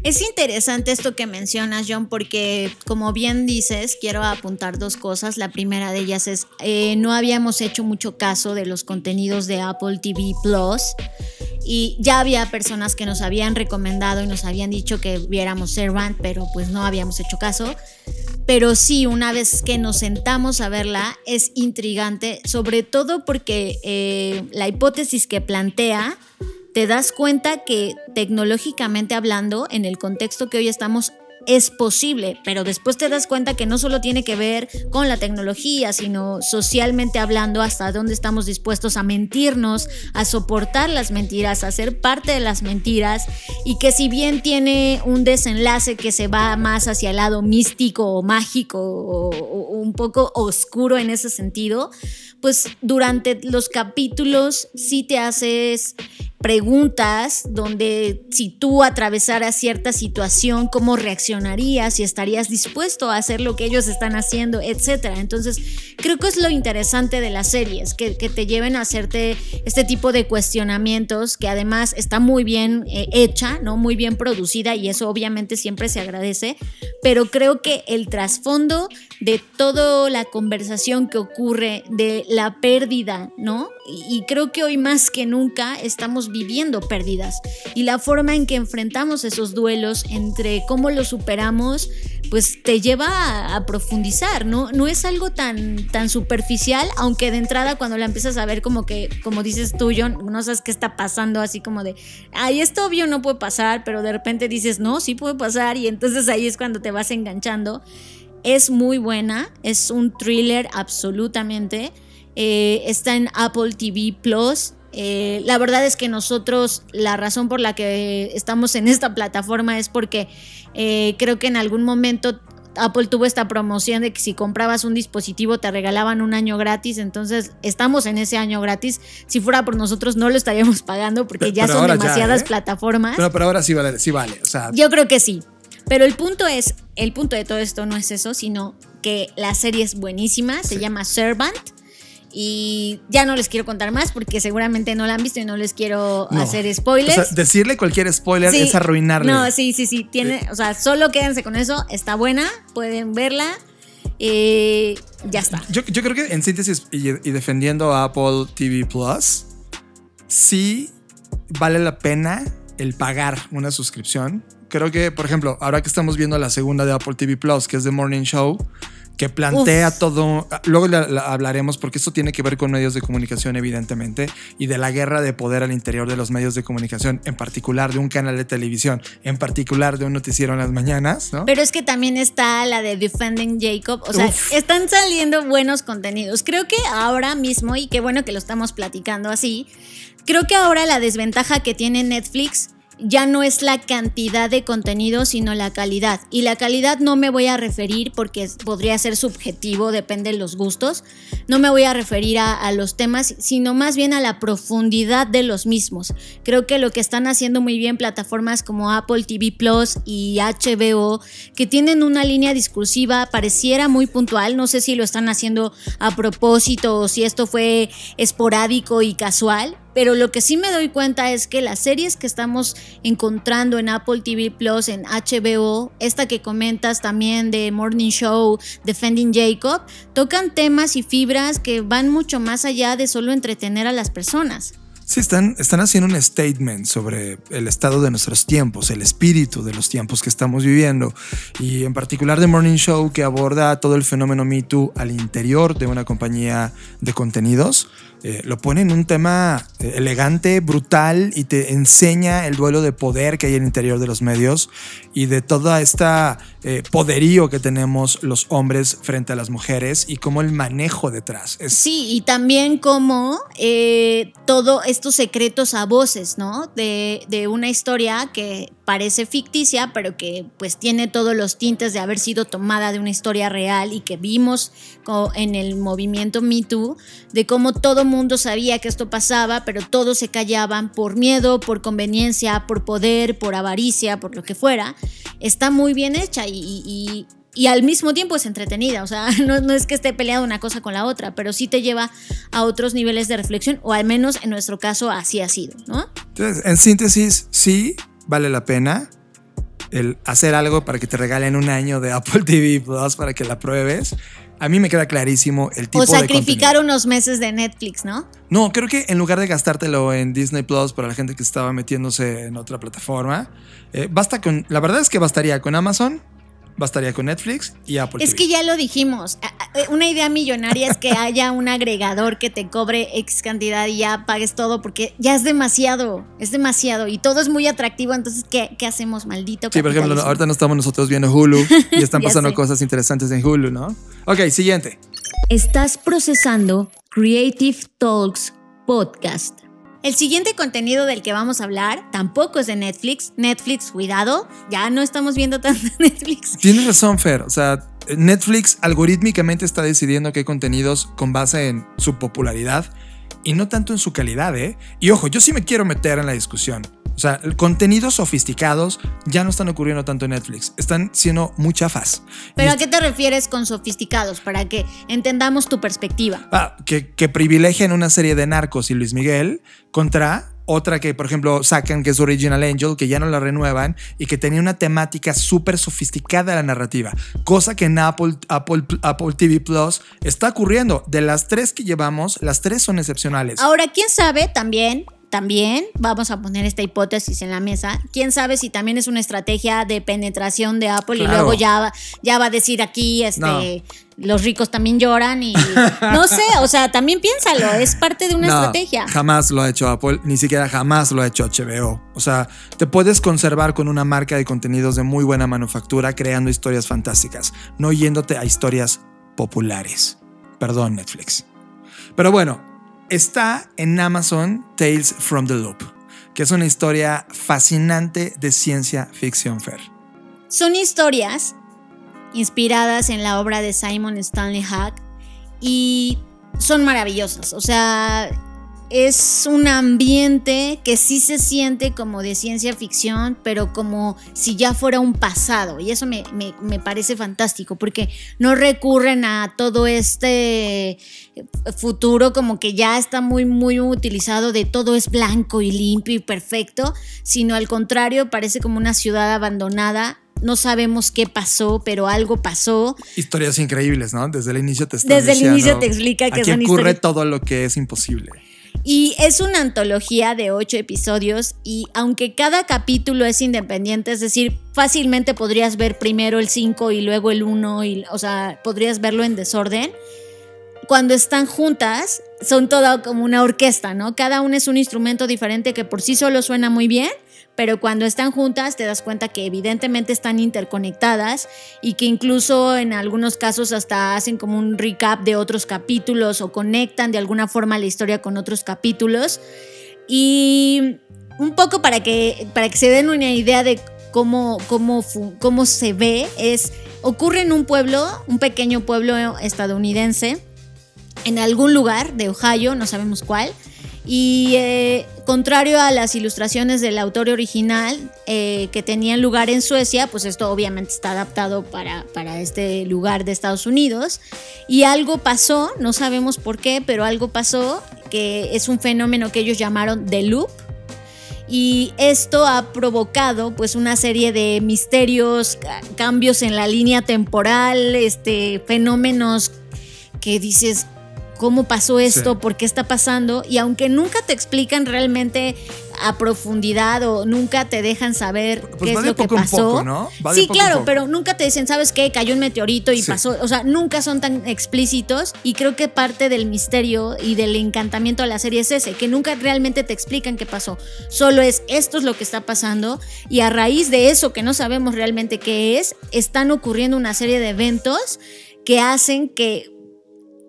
Es interesante esto que mencionas, John, porque como bien dices, quiero apuntar dos cosas. La primera de ellas es, eh, no habíamos hecho mucho caso de los contenidos de Apple TV Plus y ya había personas que nos habían recomendado y nos habían dicho que viéramos Servant, pero pues no habíamos hecho caso. Pero sí, una vez que nos sentamos a verla, es intrigante, sobre todo porque eh, la hipótesis que plantea te das cuenta que tecnológicamente hablando, en el contexto que hoy estamos, es posible, pero después te das cuenta que no solo tiene que ver con la tecnología, sino socialmente hablando, hasta dónde estamos dispuestos a mentirnos, a soportar las mentiras, a ser parte de las mentiras, y que si bien tiene un desenlace que se va más hacia el lado místico o mágico o, un poco oscuro en ese sentido, pues durante los capítulos sí te haces preguntas donde si tú atravesaras cierta situación, cómo reaccionarías y estarías dispuesto a hacer lo que ellos están haciendo, etcétera. Entonces, creo que es lo interesante de las series, que, que te lleven a hacerte este tipo de cuestionamientos, que además está muy bien eh, hecha, ¿no? Muy bien producida y eso obviamente siempre se agradece, pero creo que el trasfondo de toda la conversación que ocurre, de la pérdida, ¿no? Y, creo que hoy más que nunca estamos viviendo pérdidas y la forma en que enfrentamos esos duelos entre cómo los superamos, pues te lleva a, a profundizar, ¿no? No es algo tan, tan superficial, aunque de entrada cuando la empiezas a ver como que, como dices tú, John, no sabes qué está pasando, así como de, ay, esto obvio no puede pasar, pero de repente dices, no, sí puede pasar y entonces ahí es cuando te vas enganchando. Es muy buena, es un thriller absolutamente. Eh, está en Apple TV Plus. Eh, la verdad es que nosotros, la razón por la que estamos en esta plataforma es porque eh, creo que en algún momento Apple tuvo esta promoción de que si comprabas un dispositivo te regalaban un año gratis, entonces estamos en ese año gratis. Si fuera por nosotros no lo estaríamos pagando porque Pero- ya pero son ya, demasiadas ¿eh? plataformas. Pero, pero ahora sí vale, sí vale. O sea, Yo creo que sí. Pero el punto es, el punto de todo esto no es eso, sino que la serie es buenísima, se llama Servant. Y ya no les quiero contar más porque seguramente no la han visto y no les quiero no. hacer spoilers. O sea, decirle cualquier spoiler Sí. es arruinarle. No, sí, sí, sí. Tiene, o sea, solo quédense con eso. Está buena, pueden verla. Eh, ya está. Yo, yo creo que en síntesis y, y defendiendo a Apple TV Plus, sí vale la pena el pagar una suscripción. Creo que, por ejemplo, ahora que estamos viendo la segunda de Apple TV Plus, que es The Morning Show, que plantea Uf. todo. Luego la- la hablaremos porque esto tiene que ver con medios de comunicación, evidentemente, y de la guerra de poder al interior de los medios de comunicación, en particular de un canal de televisión, en particular de un noticiero en las mañanas, ¿no? Pero es que también está la de Defending Jacob. O sea, Uf. están saliendo buenos contenidos. Creo que ahora mismo, y qué bueno que lo estamos platicando así, creo que ahora la desventaja que tiene Netflix ya no es la cantidad de contenido, sino la calidad. Y la calidad no me voy a referir porque podría ser subjetivo, depende de los gustos. No me voy a referir a, los temas, sino más bien a la profundidad de los mismos. Creo que lo que están haciendo muy bien plataformas como Apple TV Plus y HBO, que tienen una línea discursiva, pareciera muy puntual. No sé si lo están haciendo a propósito o si esto fue esporádico y casual pero lo que sí me doy cuenta es que las series que estamos encontrando en Apple TV Plus, en HBO, esta que comentas también de Morning Show, Defending Jacob, tocan temas y fibras que van mucho más allá de solo entretener a las personas. Sí, están, están haciendo un statement sobre el estado de nuestros tiempos, el espíritu de los tiempos que estamos viviendo. Y en particular The Morning Show, que aborda todo el fenómeno Me Too al interior de una compañía de contenidos. Eh, lo pone en un tema eh, elegante, brutal y te enseña el duelo de poder que hay en el interior de los medios y de toda esta eh, poderío que tenemos los hombres frente a las mujeres y cómo el manejo detrás. Es... Sí, y también cómo todos estos secretos a voces, ¿no? De, de una historia que parece ficticia, pero que pues tiene todos los tintes de haber sido tomada de una historia real y que vimos en el movimiento Me Too, de cómo todo mundo sabía que esto pasaba, pero todos se callaban por miedo, por conveniencia, por poder, por avaricia, por lo que fuera. Está muy bien hecha y, al mismo tiempo es entretenida. O sea, no, es que esté peleada una cosa con la otra, pero sí te lleva a otros niveles de reflexión, o al menos en nuestro caso así ha sido. Entonces, en síntesis, sí, vale la pena el hacer algo para que te regalen un año de Apple TV Plus para que la pruebes. A mí me queda clarísimo el tipo de. O sacrificar unos meses de Netflix, ¿no? No, creo que en lugar de gastártelo en Disney Plus para la gente que estaba metiéndose en otra plataforma, eh, basta con. La verdad es que bastaría con Amazon bastaría con Netflix y Apple Es que ya lo dijimos. Una idea millonaria es que haya un agregador que te cobre X cantidad y ya pagues todo porque ya es demasiado. Es demasiado y todo es muy atractivo. Entonces, ¿qué, qué hacemos, maldito? Sí, por ejemplo, ahorita no estamos nosotros viendo Hulu y están pasando cosas interesantes en Hulu, ¿no? Ok, siguiente. Estás procesando Creative Talks Podcast. El siguiente contenido del que vamos a hablar tampoco es de Netflix. Netflix, cuidado, ya no estamos viendo tanto Netflix. Tienes razón, Fer. O sea, Netflix algorítmicamente está decidiendo qué contenidos con base en su popularidad y no tanto en su calidad, ¿eh? Y ojo, yo sí me quiero meter en la discusión. O sea, contenidos sofisticados ya no están ocurriendo tanto en Netflix, están siendo muy chafas. ¿Pero a qué te refieres con sofisticados? Para que entendamos tu perspectiva. Ah, que, que privilegian una serie de narcos y Luis Miguel contra otra que, por ejemplo, sacan, que es Original Angel, que ya no la renuevan y que tenía una temática súper sofisticada la narrativa. Cosa que en Apple, Apple, Apple TV Plus está ocurriendo. De las tres que llevamos, las tres son excepcionales. Ahora, quién sabe también también vamos a poner esta hipótesis en la mesa. Quién sabe si también es una estrategia de penetración de Apple y luego ya, ya va a decir aquí, este, los ricos también lloran y no sé, o sea, también piénsalo, es parte de una estrategia. Jamás lo ha hecho Apple, ni siquiera jamás lo ha hecho HBO. O sea, te puedes conservar con una marca de contenidos de muy buena manufactura creando historias fantásticas, no yéndote a historias populares. Perdón, Netflix. Pero bueno, Está en Amazon Tales from the Loop, que es una historia fascinante de ciencia ficción, Fer. Son historias inspiradas en la obra de Simon Stanley Hack y son maravillosas. O sea, es un ambiente que sí se siente como de ciencia ficción, pero como si ya fuera un pasado. Y eso me, parece fantástico, porque no recurren a todo este futuro como que ya está muy, muy utilizado de todo es blanco y limpio y perfecto, sino al contrario, parece como una ciudad abandonada no sabemos qué pasó, pero algo pasó. Historias increíbles, ¿no? Desde el inicio te Desde el inicio te explica que aquí ocurre todo lo que es imposible. Y es una antología de ocho episodios y aunque cada capítulo es independiente, es decir, fácilmente podrías ver primero el 5 y luego el 1, o sea, podrías verlo en desorden. Cuando están juntas, son todo como una orquesta, ¿no? Cada uno es un instrumento diferente que por sí solo suena muy bien, pero cuando están juntas te das cuenta que evidentemente están interconectadas y que incluso en algunos casos hasta hacen como un recap de otros capítulos o conectan de alguna forma la historia con otros capítulos. Y un poco para que, para que se den una idea de cómo, cómo, cómo se ve, es, ocurre en un pueblo, un pequeño pueblo estadounidense, en algún lugar de Ohio, no sabemos cuál, y eh, contrario a las ilustraciones del autor original eh, que tenían lugar en Suecia, pues esto obviamente está adaptado para, para este lugar de Estados Unidos. Y algo pasó, no sabemos por qué, pero algo pasó que es un fenómeno que ellos llamaron The Loop. Y esto ha provocado pues una serie de misterios, cambios en la línea temporal, este, fenómenos que dices, cómo pasó esto, por qué está pasando, y aunque nunca te explican realmente a profundidad o nunca te dejan saber Pues qué es de lo que poco en pasó. poco, ¿no? Sí, poco claro, pero nunca te dicen, ¿sabes qué? Cayó un meteorito y Sí. pasó. O sea, nunca son tan explícitos y creo que parte del misterio y del encantamiento de la serie es ese, que nunca realmente te explican qué pasó. Solo es esto es lo que está pasando y a raíz de eso que no sabemos realmente qué es, están ocurriendo una serie de eventos que hacen que,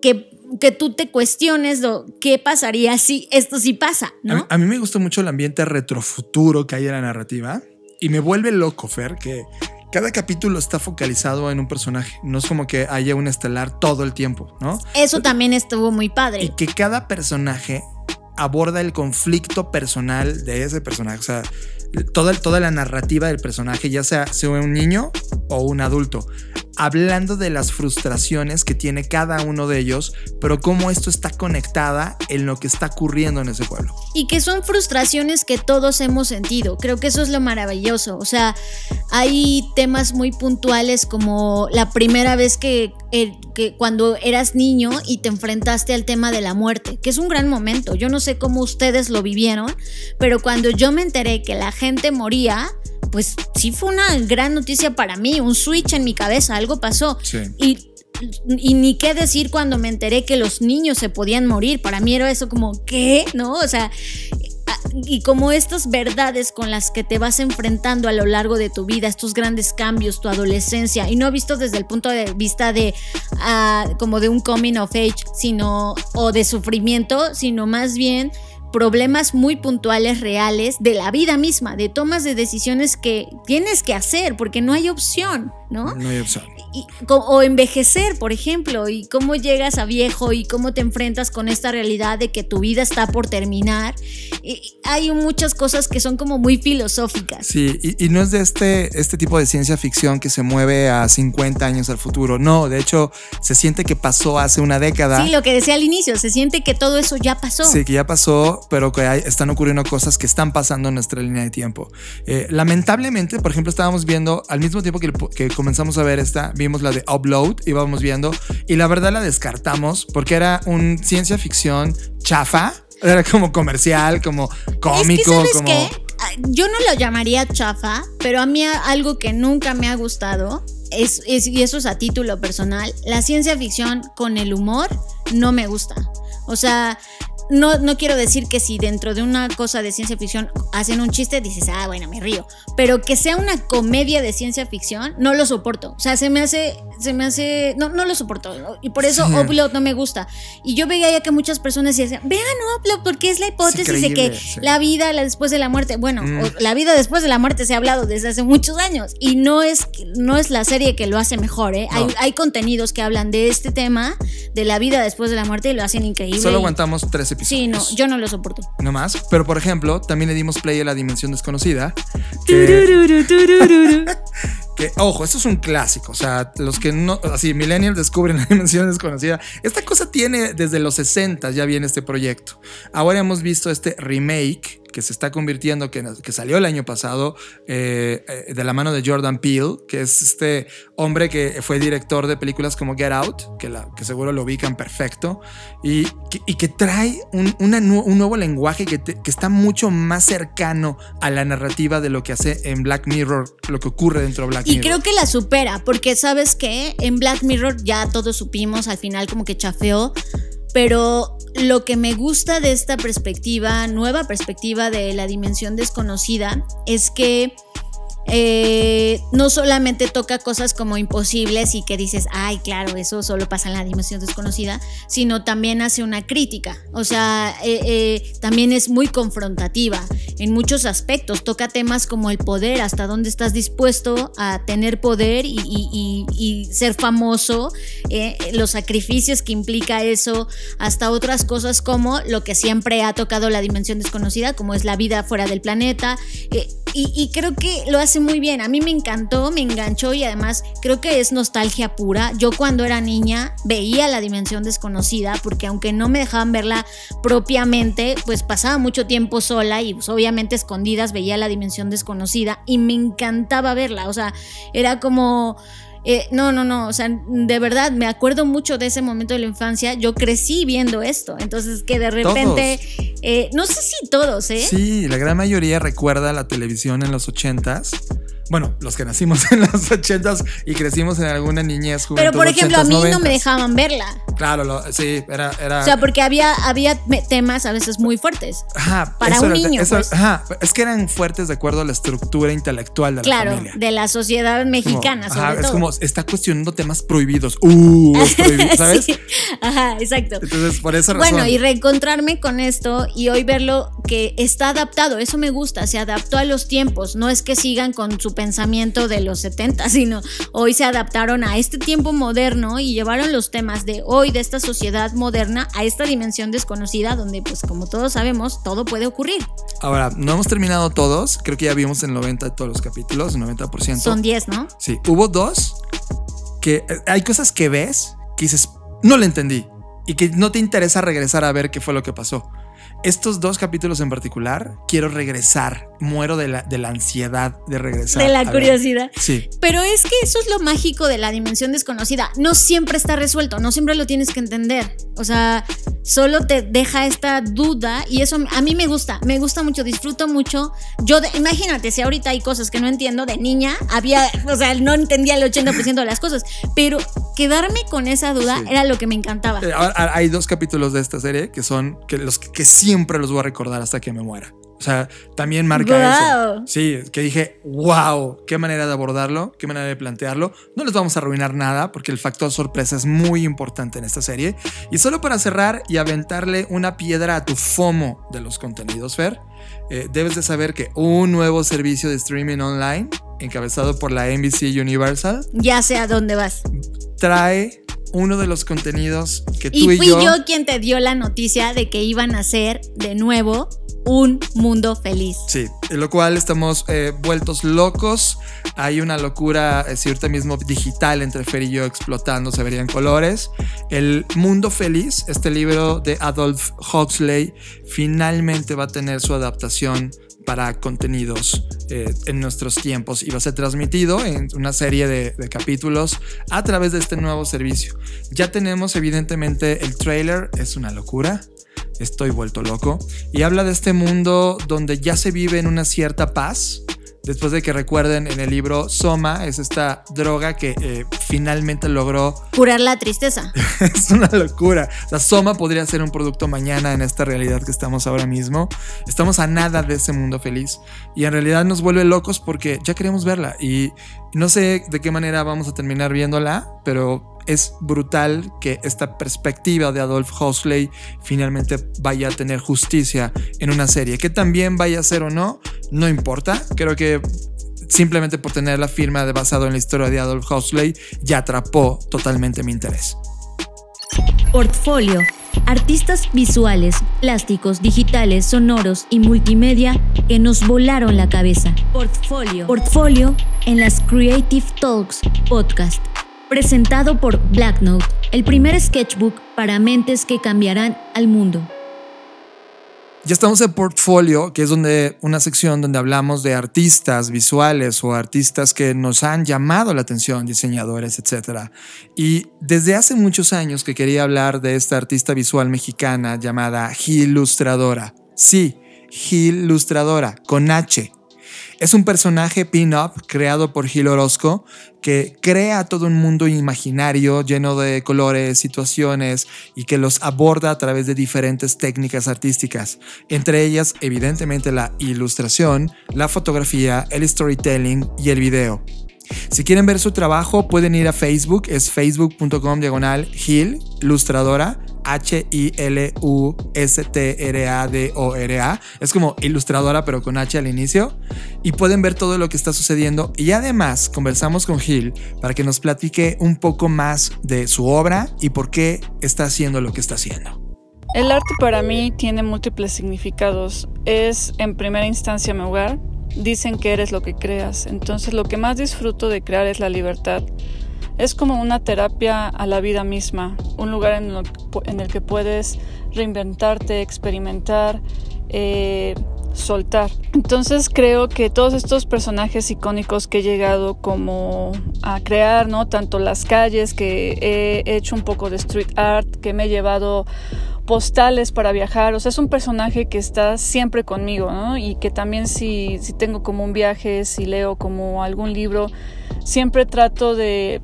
que, que tú te cuestiones lo, qué pasaría si esto sí pasa, A mí, ¿no? a mí me gusta mucho el ambiente retrofuturo que hay en la narrativa y me vuelve loco, Fer, que cada capítulo está focalizado en un personaje. No es como que haya un estelar todo el tiempo, ¿no? Eso también estuvo muy Y padre. que cada personaje aborda el conflicto personal de ese personaje. O sea, toda, toda la narrativa del personaje, ya sea, sea un niño o un adulto, hablando de las frustraciones que tiene cada uno de ellos, pero cómo esto está conectada en lo que está ocurriendo en ese pueblo. Y que son frustraciones que todos hemos sentido. Creo que eso es lo maravilloso. O sea, hay temas muy puntuales como la primera vez que, eh, que cuando eras niño y te enfrentaste al tema de la muerte, que es un gran momento. Yo no sé cómo ustedes lo vivieron, pero cuando yo me enteré que la gente moría, pues sí fue una gran noticia para mí, un switch en mi cabeza, algo pasó. Sí. Y, y ni qué decir cuando me enteré que los niños se podían morir. Para mí era eso como, ¿qué? ¿No? O sea, a- y como estas verdades con las que te vas enfrentando a lo largo de tu vida, estos grandes cambios, tu adolescencia, y no visto desde el punto de vista de ah, como de un coming of age, sino, o de sufrimiento, sino más bien problemas muy puntuales, reales, de la vida misma, de tomas de decisiones que tienes que hacer, porque no hay opción, ¿no? No hay opción. y- o envejecer, por ejemplo, y cómo llegas a viejo y cómo te enfrentas con esta realidad de que tu vida está por terminar. Y hay muchas cosas que son como muy filosóficas. Sí, y, y no es de este, este tipo de ciencia ficción que se mueve a 50 años al futuro. No, de hecho, se siente que pasó hace una década. Sí, lo que decía al inicio, se siente que todo eso ya pasó. Sí, que ya pasó, pero que hay- están ocurriendo cosas que están pasando en nuestra línea de tiempo. Eh, lamentablemente, por ejemplo, estábamos viendo, al mismo tiempo que, que comenzamos a ver esta, vimos la de Upload, íbamos viendo, y la verdad la descartamos porque era un ciencia ficción chafa, era como comercial, como cómico, es que, ¿sabes como... qué? Ah, Yo no lo llamaría chafa, pero a mí algo que nunca me ha gustado, es, es- y eso es a título personal, la ciencia ficción con el humor no me gusta. O sea, no, no quiero decir que si dentro de una cosa de ciencia ficción hacen un chiste, dices, ah, bueno, me río. Pero que sea una comedia de ciencia ficción, no lo soporto. O sea, se me hace, se me hace, no, no lo soporto. ¿no? Y por eso Sí. Upload no me gusta. Y yo veía ya que muchas personas decían, vean Upload, porque es la hipótesis de que sí. la vida la después de la muerte. Bueno, Mm. o la vida después de la muerte se ha hablado desde hace muchos años. Y no es, no es la serie que lo hace mejor, ¿eh? Hay, No. hay contenidos que hablan de este tema, de la vida después de la muerte, y lo hacen increíble. Solo aguantamos tres episodios. Sí, no, yo no lo soporto. No más. Pero por ejemplo, también le dimos play a la dimensión desconocida. Que, que, ojo, esto es un clásico. O sea, los que no, así, millennials descubren la dimensión desconocida. Esta cosa tiene desde los 60 ya viene este proyecto. Ahora hemos visto este remake que se está convirtiendo, que, que salió el año pasado, eh, eh, de la mano de Jordan Peele, que es este hombre que fue director de películas como Get Out, que, la, que seguro lo ubican perfecto, y que, y que trae un, una un nuevo lenguaje que, te- que está mucho más cercano a la narrativa de lo que hace en Black Mirror, lo que ocurre dentro de Black Y Mirror. creo que la supera, porque sabes que en Black Mirror ya todos supimos, al final como que chafeó, pero lo que me gusta de esta perspectiva, nueva perspectiva de la dimensión desconocida, es que eh, no solamente toca cosas como imposibles y que dices, ay, claro, eso solo pasa en la dimensión desconocida, sino también hace una crítica. O sea, eh, eh, también es muy confrontativa en muchos aspectos. Toca temas como el poder, hasta dónde estás dispuesto a tener poder y, y- ser famoso, los sacrificios que implica eso, hasta otras cosas como lo que siempre ha tocado la dimensión desconocida, como es la vida fuera del planeta. y creo que lo hace muy bien. A mí me encantó, me enganchó y además creo que es nostalgia pura. Yo cuando era niña veía la dimensión desconocida porque aunque no me dejaban verla propiamente, pues pasaba mucho tiempo sola y pues, obviamente escondidas veía la dimensión desconocida y me encantaba verla. O sea, era como... eh, no, no, no, o sea, de verdad me acuerdo mucho de ese momento de la infancia. Yo crecí viendo esto, entonces que de repente, eh, no sé si todos, ¿eh? Sí, la gran mayoría recuerda la televisión en los ochentas. Bueno, los que nacimos en los ochentas y crecimos en alguna niñez juventud, Pero por ejemplo, a mí 80s, no me 90s. dejaban verla. Claro, lo- sí, era, era O sea, porque había, había temas a veces muy fuertes. Ajá, para eso un era- niño, eso- pues. ajá, es que eran fuertes de acuerdo a la estructura intelectual de la Claro, familia. de la sociedad Como, mexicana, ajá, es como está cuestionando temas prohibidos. Uh, prohibido, ¿sabes? Sí, Ajá, exacto. Entonces, por razón. Bueno, y reencontrarme con esto y hoy verlo que está adaptado, eso me gusta, se adaptó a los tiempos, no es que sigan con su pensamiento de los 70, sino hoy se adaptaron a este tiempo moderno y llevaron los temas de hoy, de esta sociedad moderna, a esta dimensión desconocida donde, pues como todos sabemos, todo puede ocurrir. Ahora, no hemos terminado todos. Creo que ya vimos el 90 de todos los capítulos, el 90%. Son 10, ¿no? Sí, hubo dos que eh, hay cosas que ves que dices, no le entendí. Y que no te interesa regresar a ver qué fue lo que pasó. Estos dos capítulos en particular, quiero regresar. Muero de la, de la ansiedad de regresar. De la a ver. curiosidad. Sí. Pero es que eso es lo mágico de la dimensión desconocida. No siempre está resuelto, no siempre lo tienes que entender. O sea, solo te deja esta duda y eso a mí me gusta, me gusta mucho, disfruto mucho. Yo, de- imagínate, si ahorita hay cosas que no entiendo de niña, había, o sea, no entendía el 80% de las cosas, pero quedarme con esa duda Sí. era lo que me encantaba. Eh, ahora, hay dos capítulos de esta serie que son que los que, que siempre los voy a recordar hasta que me muera. O sea, también marca Guau. eso. Sí, que dije, wow, qué manera de abordarlo, qué manera de plantearlo. No les vamos a arruinar nada porque el factor sorpresa es muy importante en esta serie. Y solo para cerrar y aventarle una piedra a tu FOMO de los contenidos, Fer, eh, debes de saber que un nuevo servicio de streaming online, encabezado por la NBC Universal, Ya sé a dónde vas. trae uno de los contenidos que tú Y y, fui yo, yo quien te dio la noticia de que iban a hacer de nuevo un mundo feliz. Sí, en lo cual estamos eh, vueltos locos. Hay una locura, eh, si ahorita mismo digital entre Fer y yo explotando, se verían colores. El Mundo Feliz, este libro de Adolf Huxley, finalmente va a tener su adaptación para contenidos eh, en nuestros tiempos y va a ser transmitido en una serie de, de capítulos a través de este nuevo servicio. Ya tenemos evidentemente el trailer, es una locura. Estoy vuelto loco. Y habla de este mundo donde ya se vive en una cierta paz. Después de que recuerden en el libro Soma, es esta droga que eh, finalmente logró. Curar la tristeza. es una locura. O sea, Soma podría ser un producto mañana en esta realidad que estamos ahora mismo. Estamos a nada de ese mundo feliz. Y en realidad nos vuelve locos porque ya queremos verla. Y no sé de qué manera vamos a terminar viéndola, pero es brutal que esta perspectiva de Adolf Huxley finalmente vaya a tener justicia en una serie. Que también vaya a ser o no, no importa. Creo que simplemente por tener la firma de basado en la historia de Adolf Huxley ya atrapó totalmente mi interés. Portfolio. Artistas visuales, plásticos, digitales, sonoros y multimedia que nos volaron la cabeza. Portfolio. Portfolio en las Creative Talks Podcast. Presentado por Blacknote, el primer sketchbook para mentes que cambiarán al mundo. Ya estamos en Portfolio, que es donde una sección donde hablamos de artistas visuales o artistas que nos han llamado la atención, diseñadores, etc. Y desde hace muchos años que quería hablar de esta artista visual mexicana llamada Gilustradora. Sí, Gilustradora, con H. Es un personaje pin-up creado por Gil Orozco que crea todo un mundo imaginario lleno de colores, situaciones y que los aborda a través de diferentes técnicas artísticas, entre ellas evidentemente la ilustración, la fotografía, el storytelling y el video. Si quieren ver su trabajo, pueden ir a Facebook, es facebook.com diagonal Gil, ilustradora, H-I-L-U-S-T-R-A-D-O-R-A. Es como ilustradora, pero con H al inicio. Y pueden ver todo lo que está sucediendo. Y además, conversamos con Gil para que nos platique un poco más de su obra y por qué está haciendo lo que está haciendo. El arte para mí tiene múltiples significados. Es en primera instancia mi hogar, Dicen que eres lo que creas, entonces lo que más disfruto de crear es la libertad. Es como una terapia a la vida misma, un lugar en, el que puedes reinventarte, experimentar, eh, soltar. Entonces creo que todos estos personajes icónicos que he llegado como a crear, ¿no? Tanto las calles, que he hecho un poco de street art, que me he llevado postales para viajar, o sea, es un personaje que está siempre conmigo, ¿no? Y que también si, si tengo como un viaje, si leo como algún libro, siempre trato de,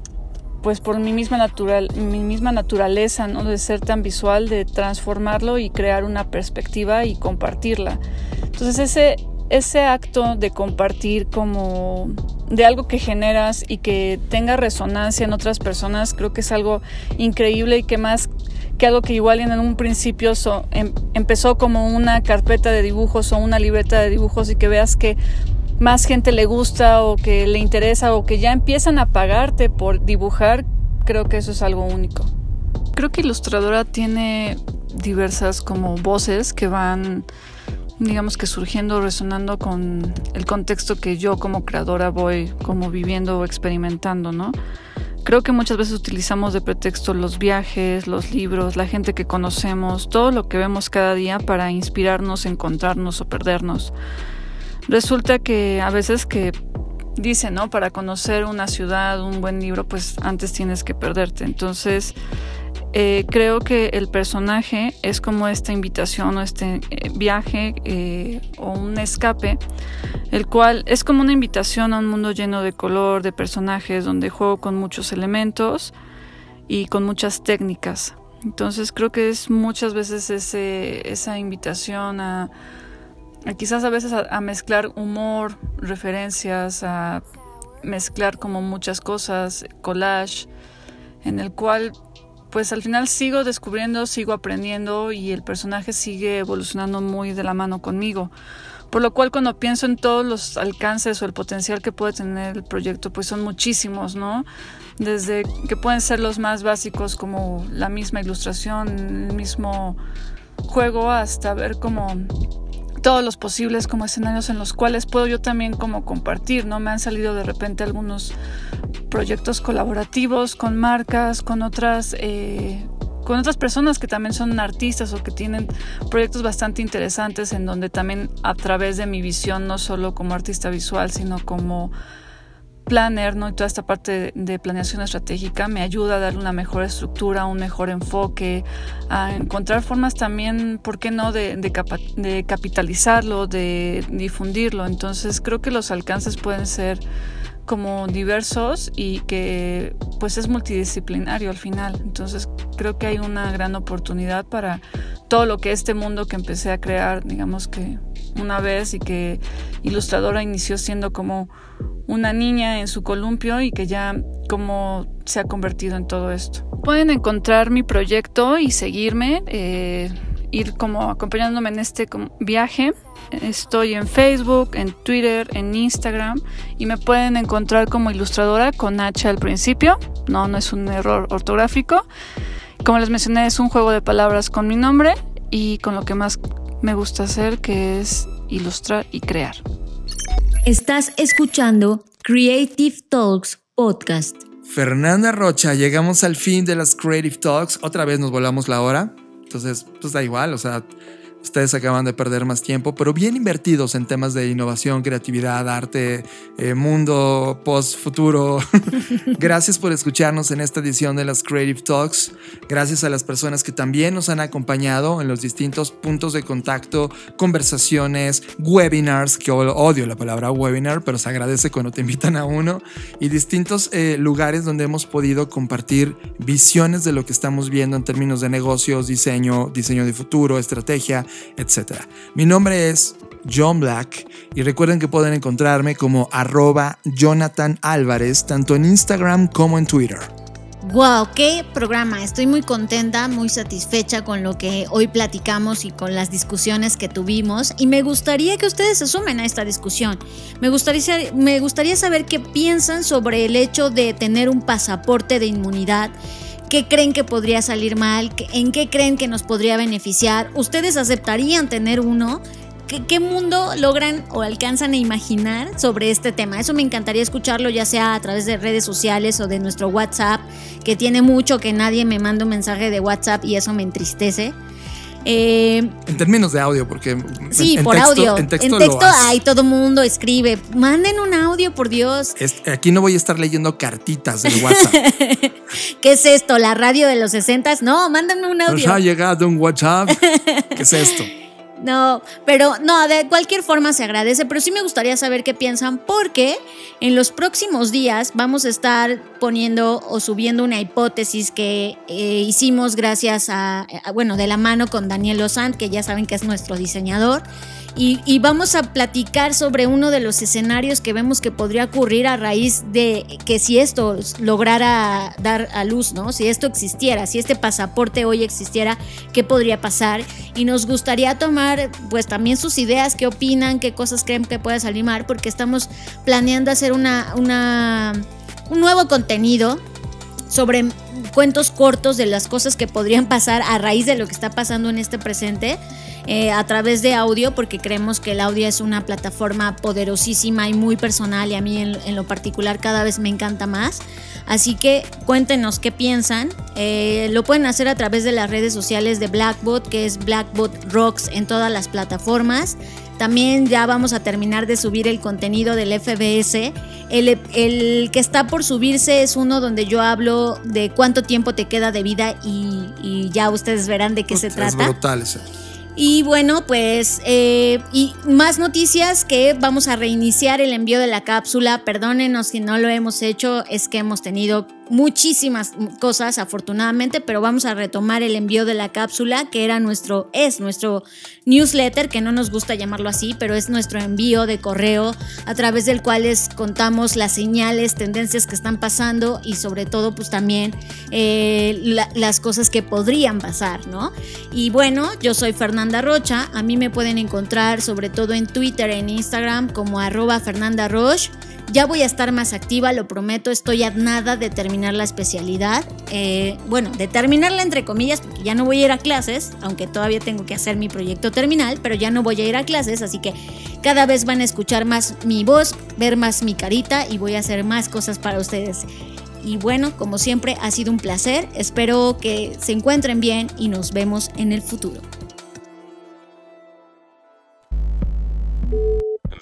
pues por mi misma, natural, mi misma naturaleza, ¿no? De ser tan visual, de transformarlo y crear una perspectiva y compartirla. Entonces ese, ese acto de compartir como de algo que generas y que tenga resonancia en otras personas, creo que es algo increíble y que más que algo que igual en un principio em, empezó como una carpeta de dibujos o una libreta de dibujos y que veas que más gente le gusta o que le interesa o que ya empiezan a pagarte por dibujar, creo que eso es algo único. Creo que Ilustradora tiene diversas como voces que van digamos que surgiendo, resonando con el contexto que yo como creadora voy como viviendo o experimentando, ¿no? Creo que muchas veces utilizamos de pretexto los viajes, los libros, la gente que conocemos, todo lo que vemos cada día para inspirarnos, encontrarnos o perdernos. Resulta que a veces que dicen, ¿no? Para conocer una ciudad, un buen libro, pues antes tienes que perderte. Entonces, eh, creo que el personaje es como esta invitación o este eh, viaje eh, o un escape, el cual es como una invitación a un mundo lleno de color, de personajes, donde juego con muchos elementos y con muchas técnicas. Entonces creo que es muchas veces ese, esa invitación a, quizás a veces a mezclar humor, referencias, a mezclar como muchas cosas, collage, en el cual pues al final sigo descubriendo, sigo aprendiendo y el personaje sigue evolucionando muy de la mano conmigo. Por lo cual cuando pienso en todos los alcances o el potencial que puede tener el proyecto, pues son muchísimos, ¿no? Desde que pueden ser los más básicos como la misma ilustración, el mismo juego, hasta ver como todos los posibles como escenarios en los cuales puedo yo también como compartir, ¿no? Me han salido de repente algunos proyectos colaborativos con marcas, con otras, eh, con otras personas que también son artistas o que tienen proyectos bastante interesantes en donde también a través de mi visión, no solo como artista visual, sino como planner, ¿no? Y toda esta parte de planeación estratégica me ayuda a darle una mejor estructura, un mejor enfoque, a encontrar formas también, ¿por qué no?, de, de capitalizarlo, de difundirlo. Entonces creo que los alcances pueden ser como diversos y que pues es multidisciplinario al final. Entonces creo que hay una gran oportunidad para todo lo que este mundo que empecé a crear, digamos que una vez y que ilustradora inició siendo como una niña en su columpio y que ya como se ha convertido en todo esto. Pueden encontrar mi proyecto y seguirme, eh, ir como acompañándome en este viaje. Estoy en Facebook, en Twitter, en Instagram y me pueden encontrar como ilustradora con H al principio. No, no es un error ortográfico. Como les mencioné, es un juego de palabras con mi nombre y con lo que más me gusta hacer, que es ilustrar y crear. Estás escuchando Creative Talks Podcast. Fernanda Rocha, llegamos al fin de las Creative Talks. Otra vez nos volamos la hora. Entonces, pues da igual, o sea, ustedes acaban de perder más tiempo, pero bien invertidos en temas de innovación, creatividad, arte, eh, mundo post-futuro. Gracias por escucharnos en esta edición de las Creative Talks. Gracias a las personas que también nos han acompañado en los distintos puntos de contacto, conversaciones, webinars, que odio la palabra webinar, pero se agradece cuando te invitan a uno, y distintos eh, lugares donde hemos podido compartir visiones de lo que estamos viendo en términos de negocios, diseño, diseño de futuro, estrategia, etc. Mi nombre es John Black y recuerden que pueden encontrarme como arroba Jonathan Álvarez tanto en Instagram como en Twitter. Wow, qué programa. Estoy muy contenta, muy satisfecha con lo que hoy platicamos y con las discusiones que tuvimos. Y me gustaría que ustedes se sumen a esta discusión. Me gustaría, me gustaría saber qué piensan sobre el hecho de tener un pasaporte de inmunidad ¿Qué creen que podría salir mal? ¿En qué creen que nos podría beneficiar? ¿Ustedes aceptarían tener uno? ¿Qué, mundo logran o alcanzan a imaginar sobre este tema? Eso me encantaría escucharlo, ya sea a través de redes sociales o de nuestro WhatsApp, que tiene mucho que nadie me manda un mensaje de WhatsApp y eso me entristece. Eh, en términos de audio, porque. Sí, por audio. En texto, en hay todo mundo escribe. Manden un audio, por Dios. aquí no voy a estar leyendo cartitas del WhatsApp. ¿Qué es esto? ¿La radio de los 60? No, mándenme un audio. Nos ha llegado un WhatsApp. ¿Qué es esto? No, pero no, de cualquier forma se agradece, pero sí me gustaría saber qué piensan porque en los próximos días vamos a estar poniendo o subiendo una hipótesis que eh, hicimos gracias a, bueno, de la mano con Daniel Lozant, que ya saben que es nuestro diseñador. Y, vamos a platicar sobre uno de los escenarios que vemos que podría ocurrir a raíz de que si esto lograra dar a luz, ¿no? Si esto existiera, si este pasaporte hoy existiera, ¿qué podría pasar? Y nos gustaría tomar pues también sus ideas, qué opinan, qué cosas creen que pueda salir porque estamos planeando hacer una, una, un nuevo contenido sobre cuentos cortos de las cosas que podrían pasar a raíz de lo que está pasando en este presente. Eh, a través de audio porque creemos que el audio es una plataforma poderosísima y muy personal y a mí en, lo particular cada vez me encanta más. Así que cuéntenos qué piensan. Eh, lo pueden hacer a través de las redes sociales de Blackbot, que es Blackbot Rocks en todas las plataformas. También ya vamos a terminar de subir el contenido del FBS. El, que está por subirse es uno donde yo hablo de cuánto tiempo te queda de vida y, ya ustedes verán de qué se trata. Es brutal ese. Y bueno, pues, eh, y más noticias que vamos a reiniciar el envío de la cápsula. Perdónenos si no lo hemos hecho, es que hemos tenido muchísimas cosas afortunadamente, pero vamos a retomar el envío de la cápsula que era nuestro, es nuestro newsletter, que no nos gusta llamarlo así, pero es nuestro envío de correo a través del cual les contamos las señales, tendencias que están pasando y sobre todo pues también eh, las cosas que podrían pasar, ¿no? Y bueno, yo soy Fernanda Rocha, a mí me pueden encontrar sobre todo en Twitter, en Instagram como arroba Fernanda Roche. Ya voy a estar más activa, lo prometo, estoy a nada de terminar la especialidad. Eh, bueno, de terminarla entre comillas, porque ya no voy a ir a clases, aunque todavía tengo que hacer mi proyecto terminal, pero ya no voy a ir a clases, así que cada vez van a escuchar más mi voz, ver más mi carita y voy a hacer más cosas para ustedes. Y bueno, como siempre, ha sido un placer. Espero que se encuentren bien y nos vemos en el futuro.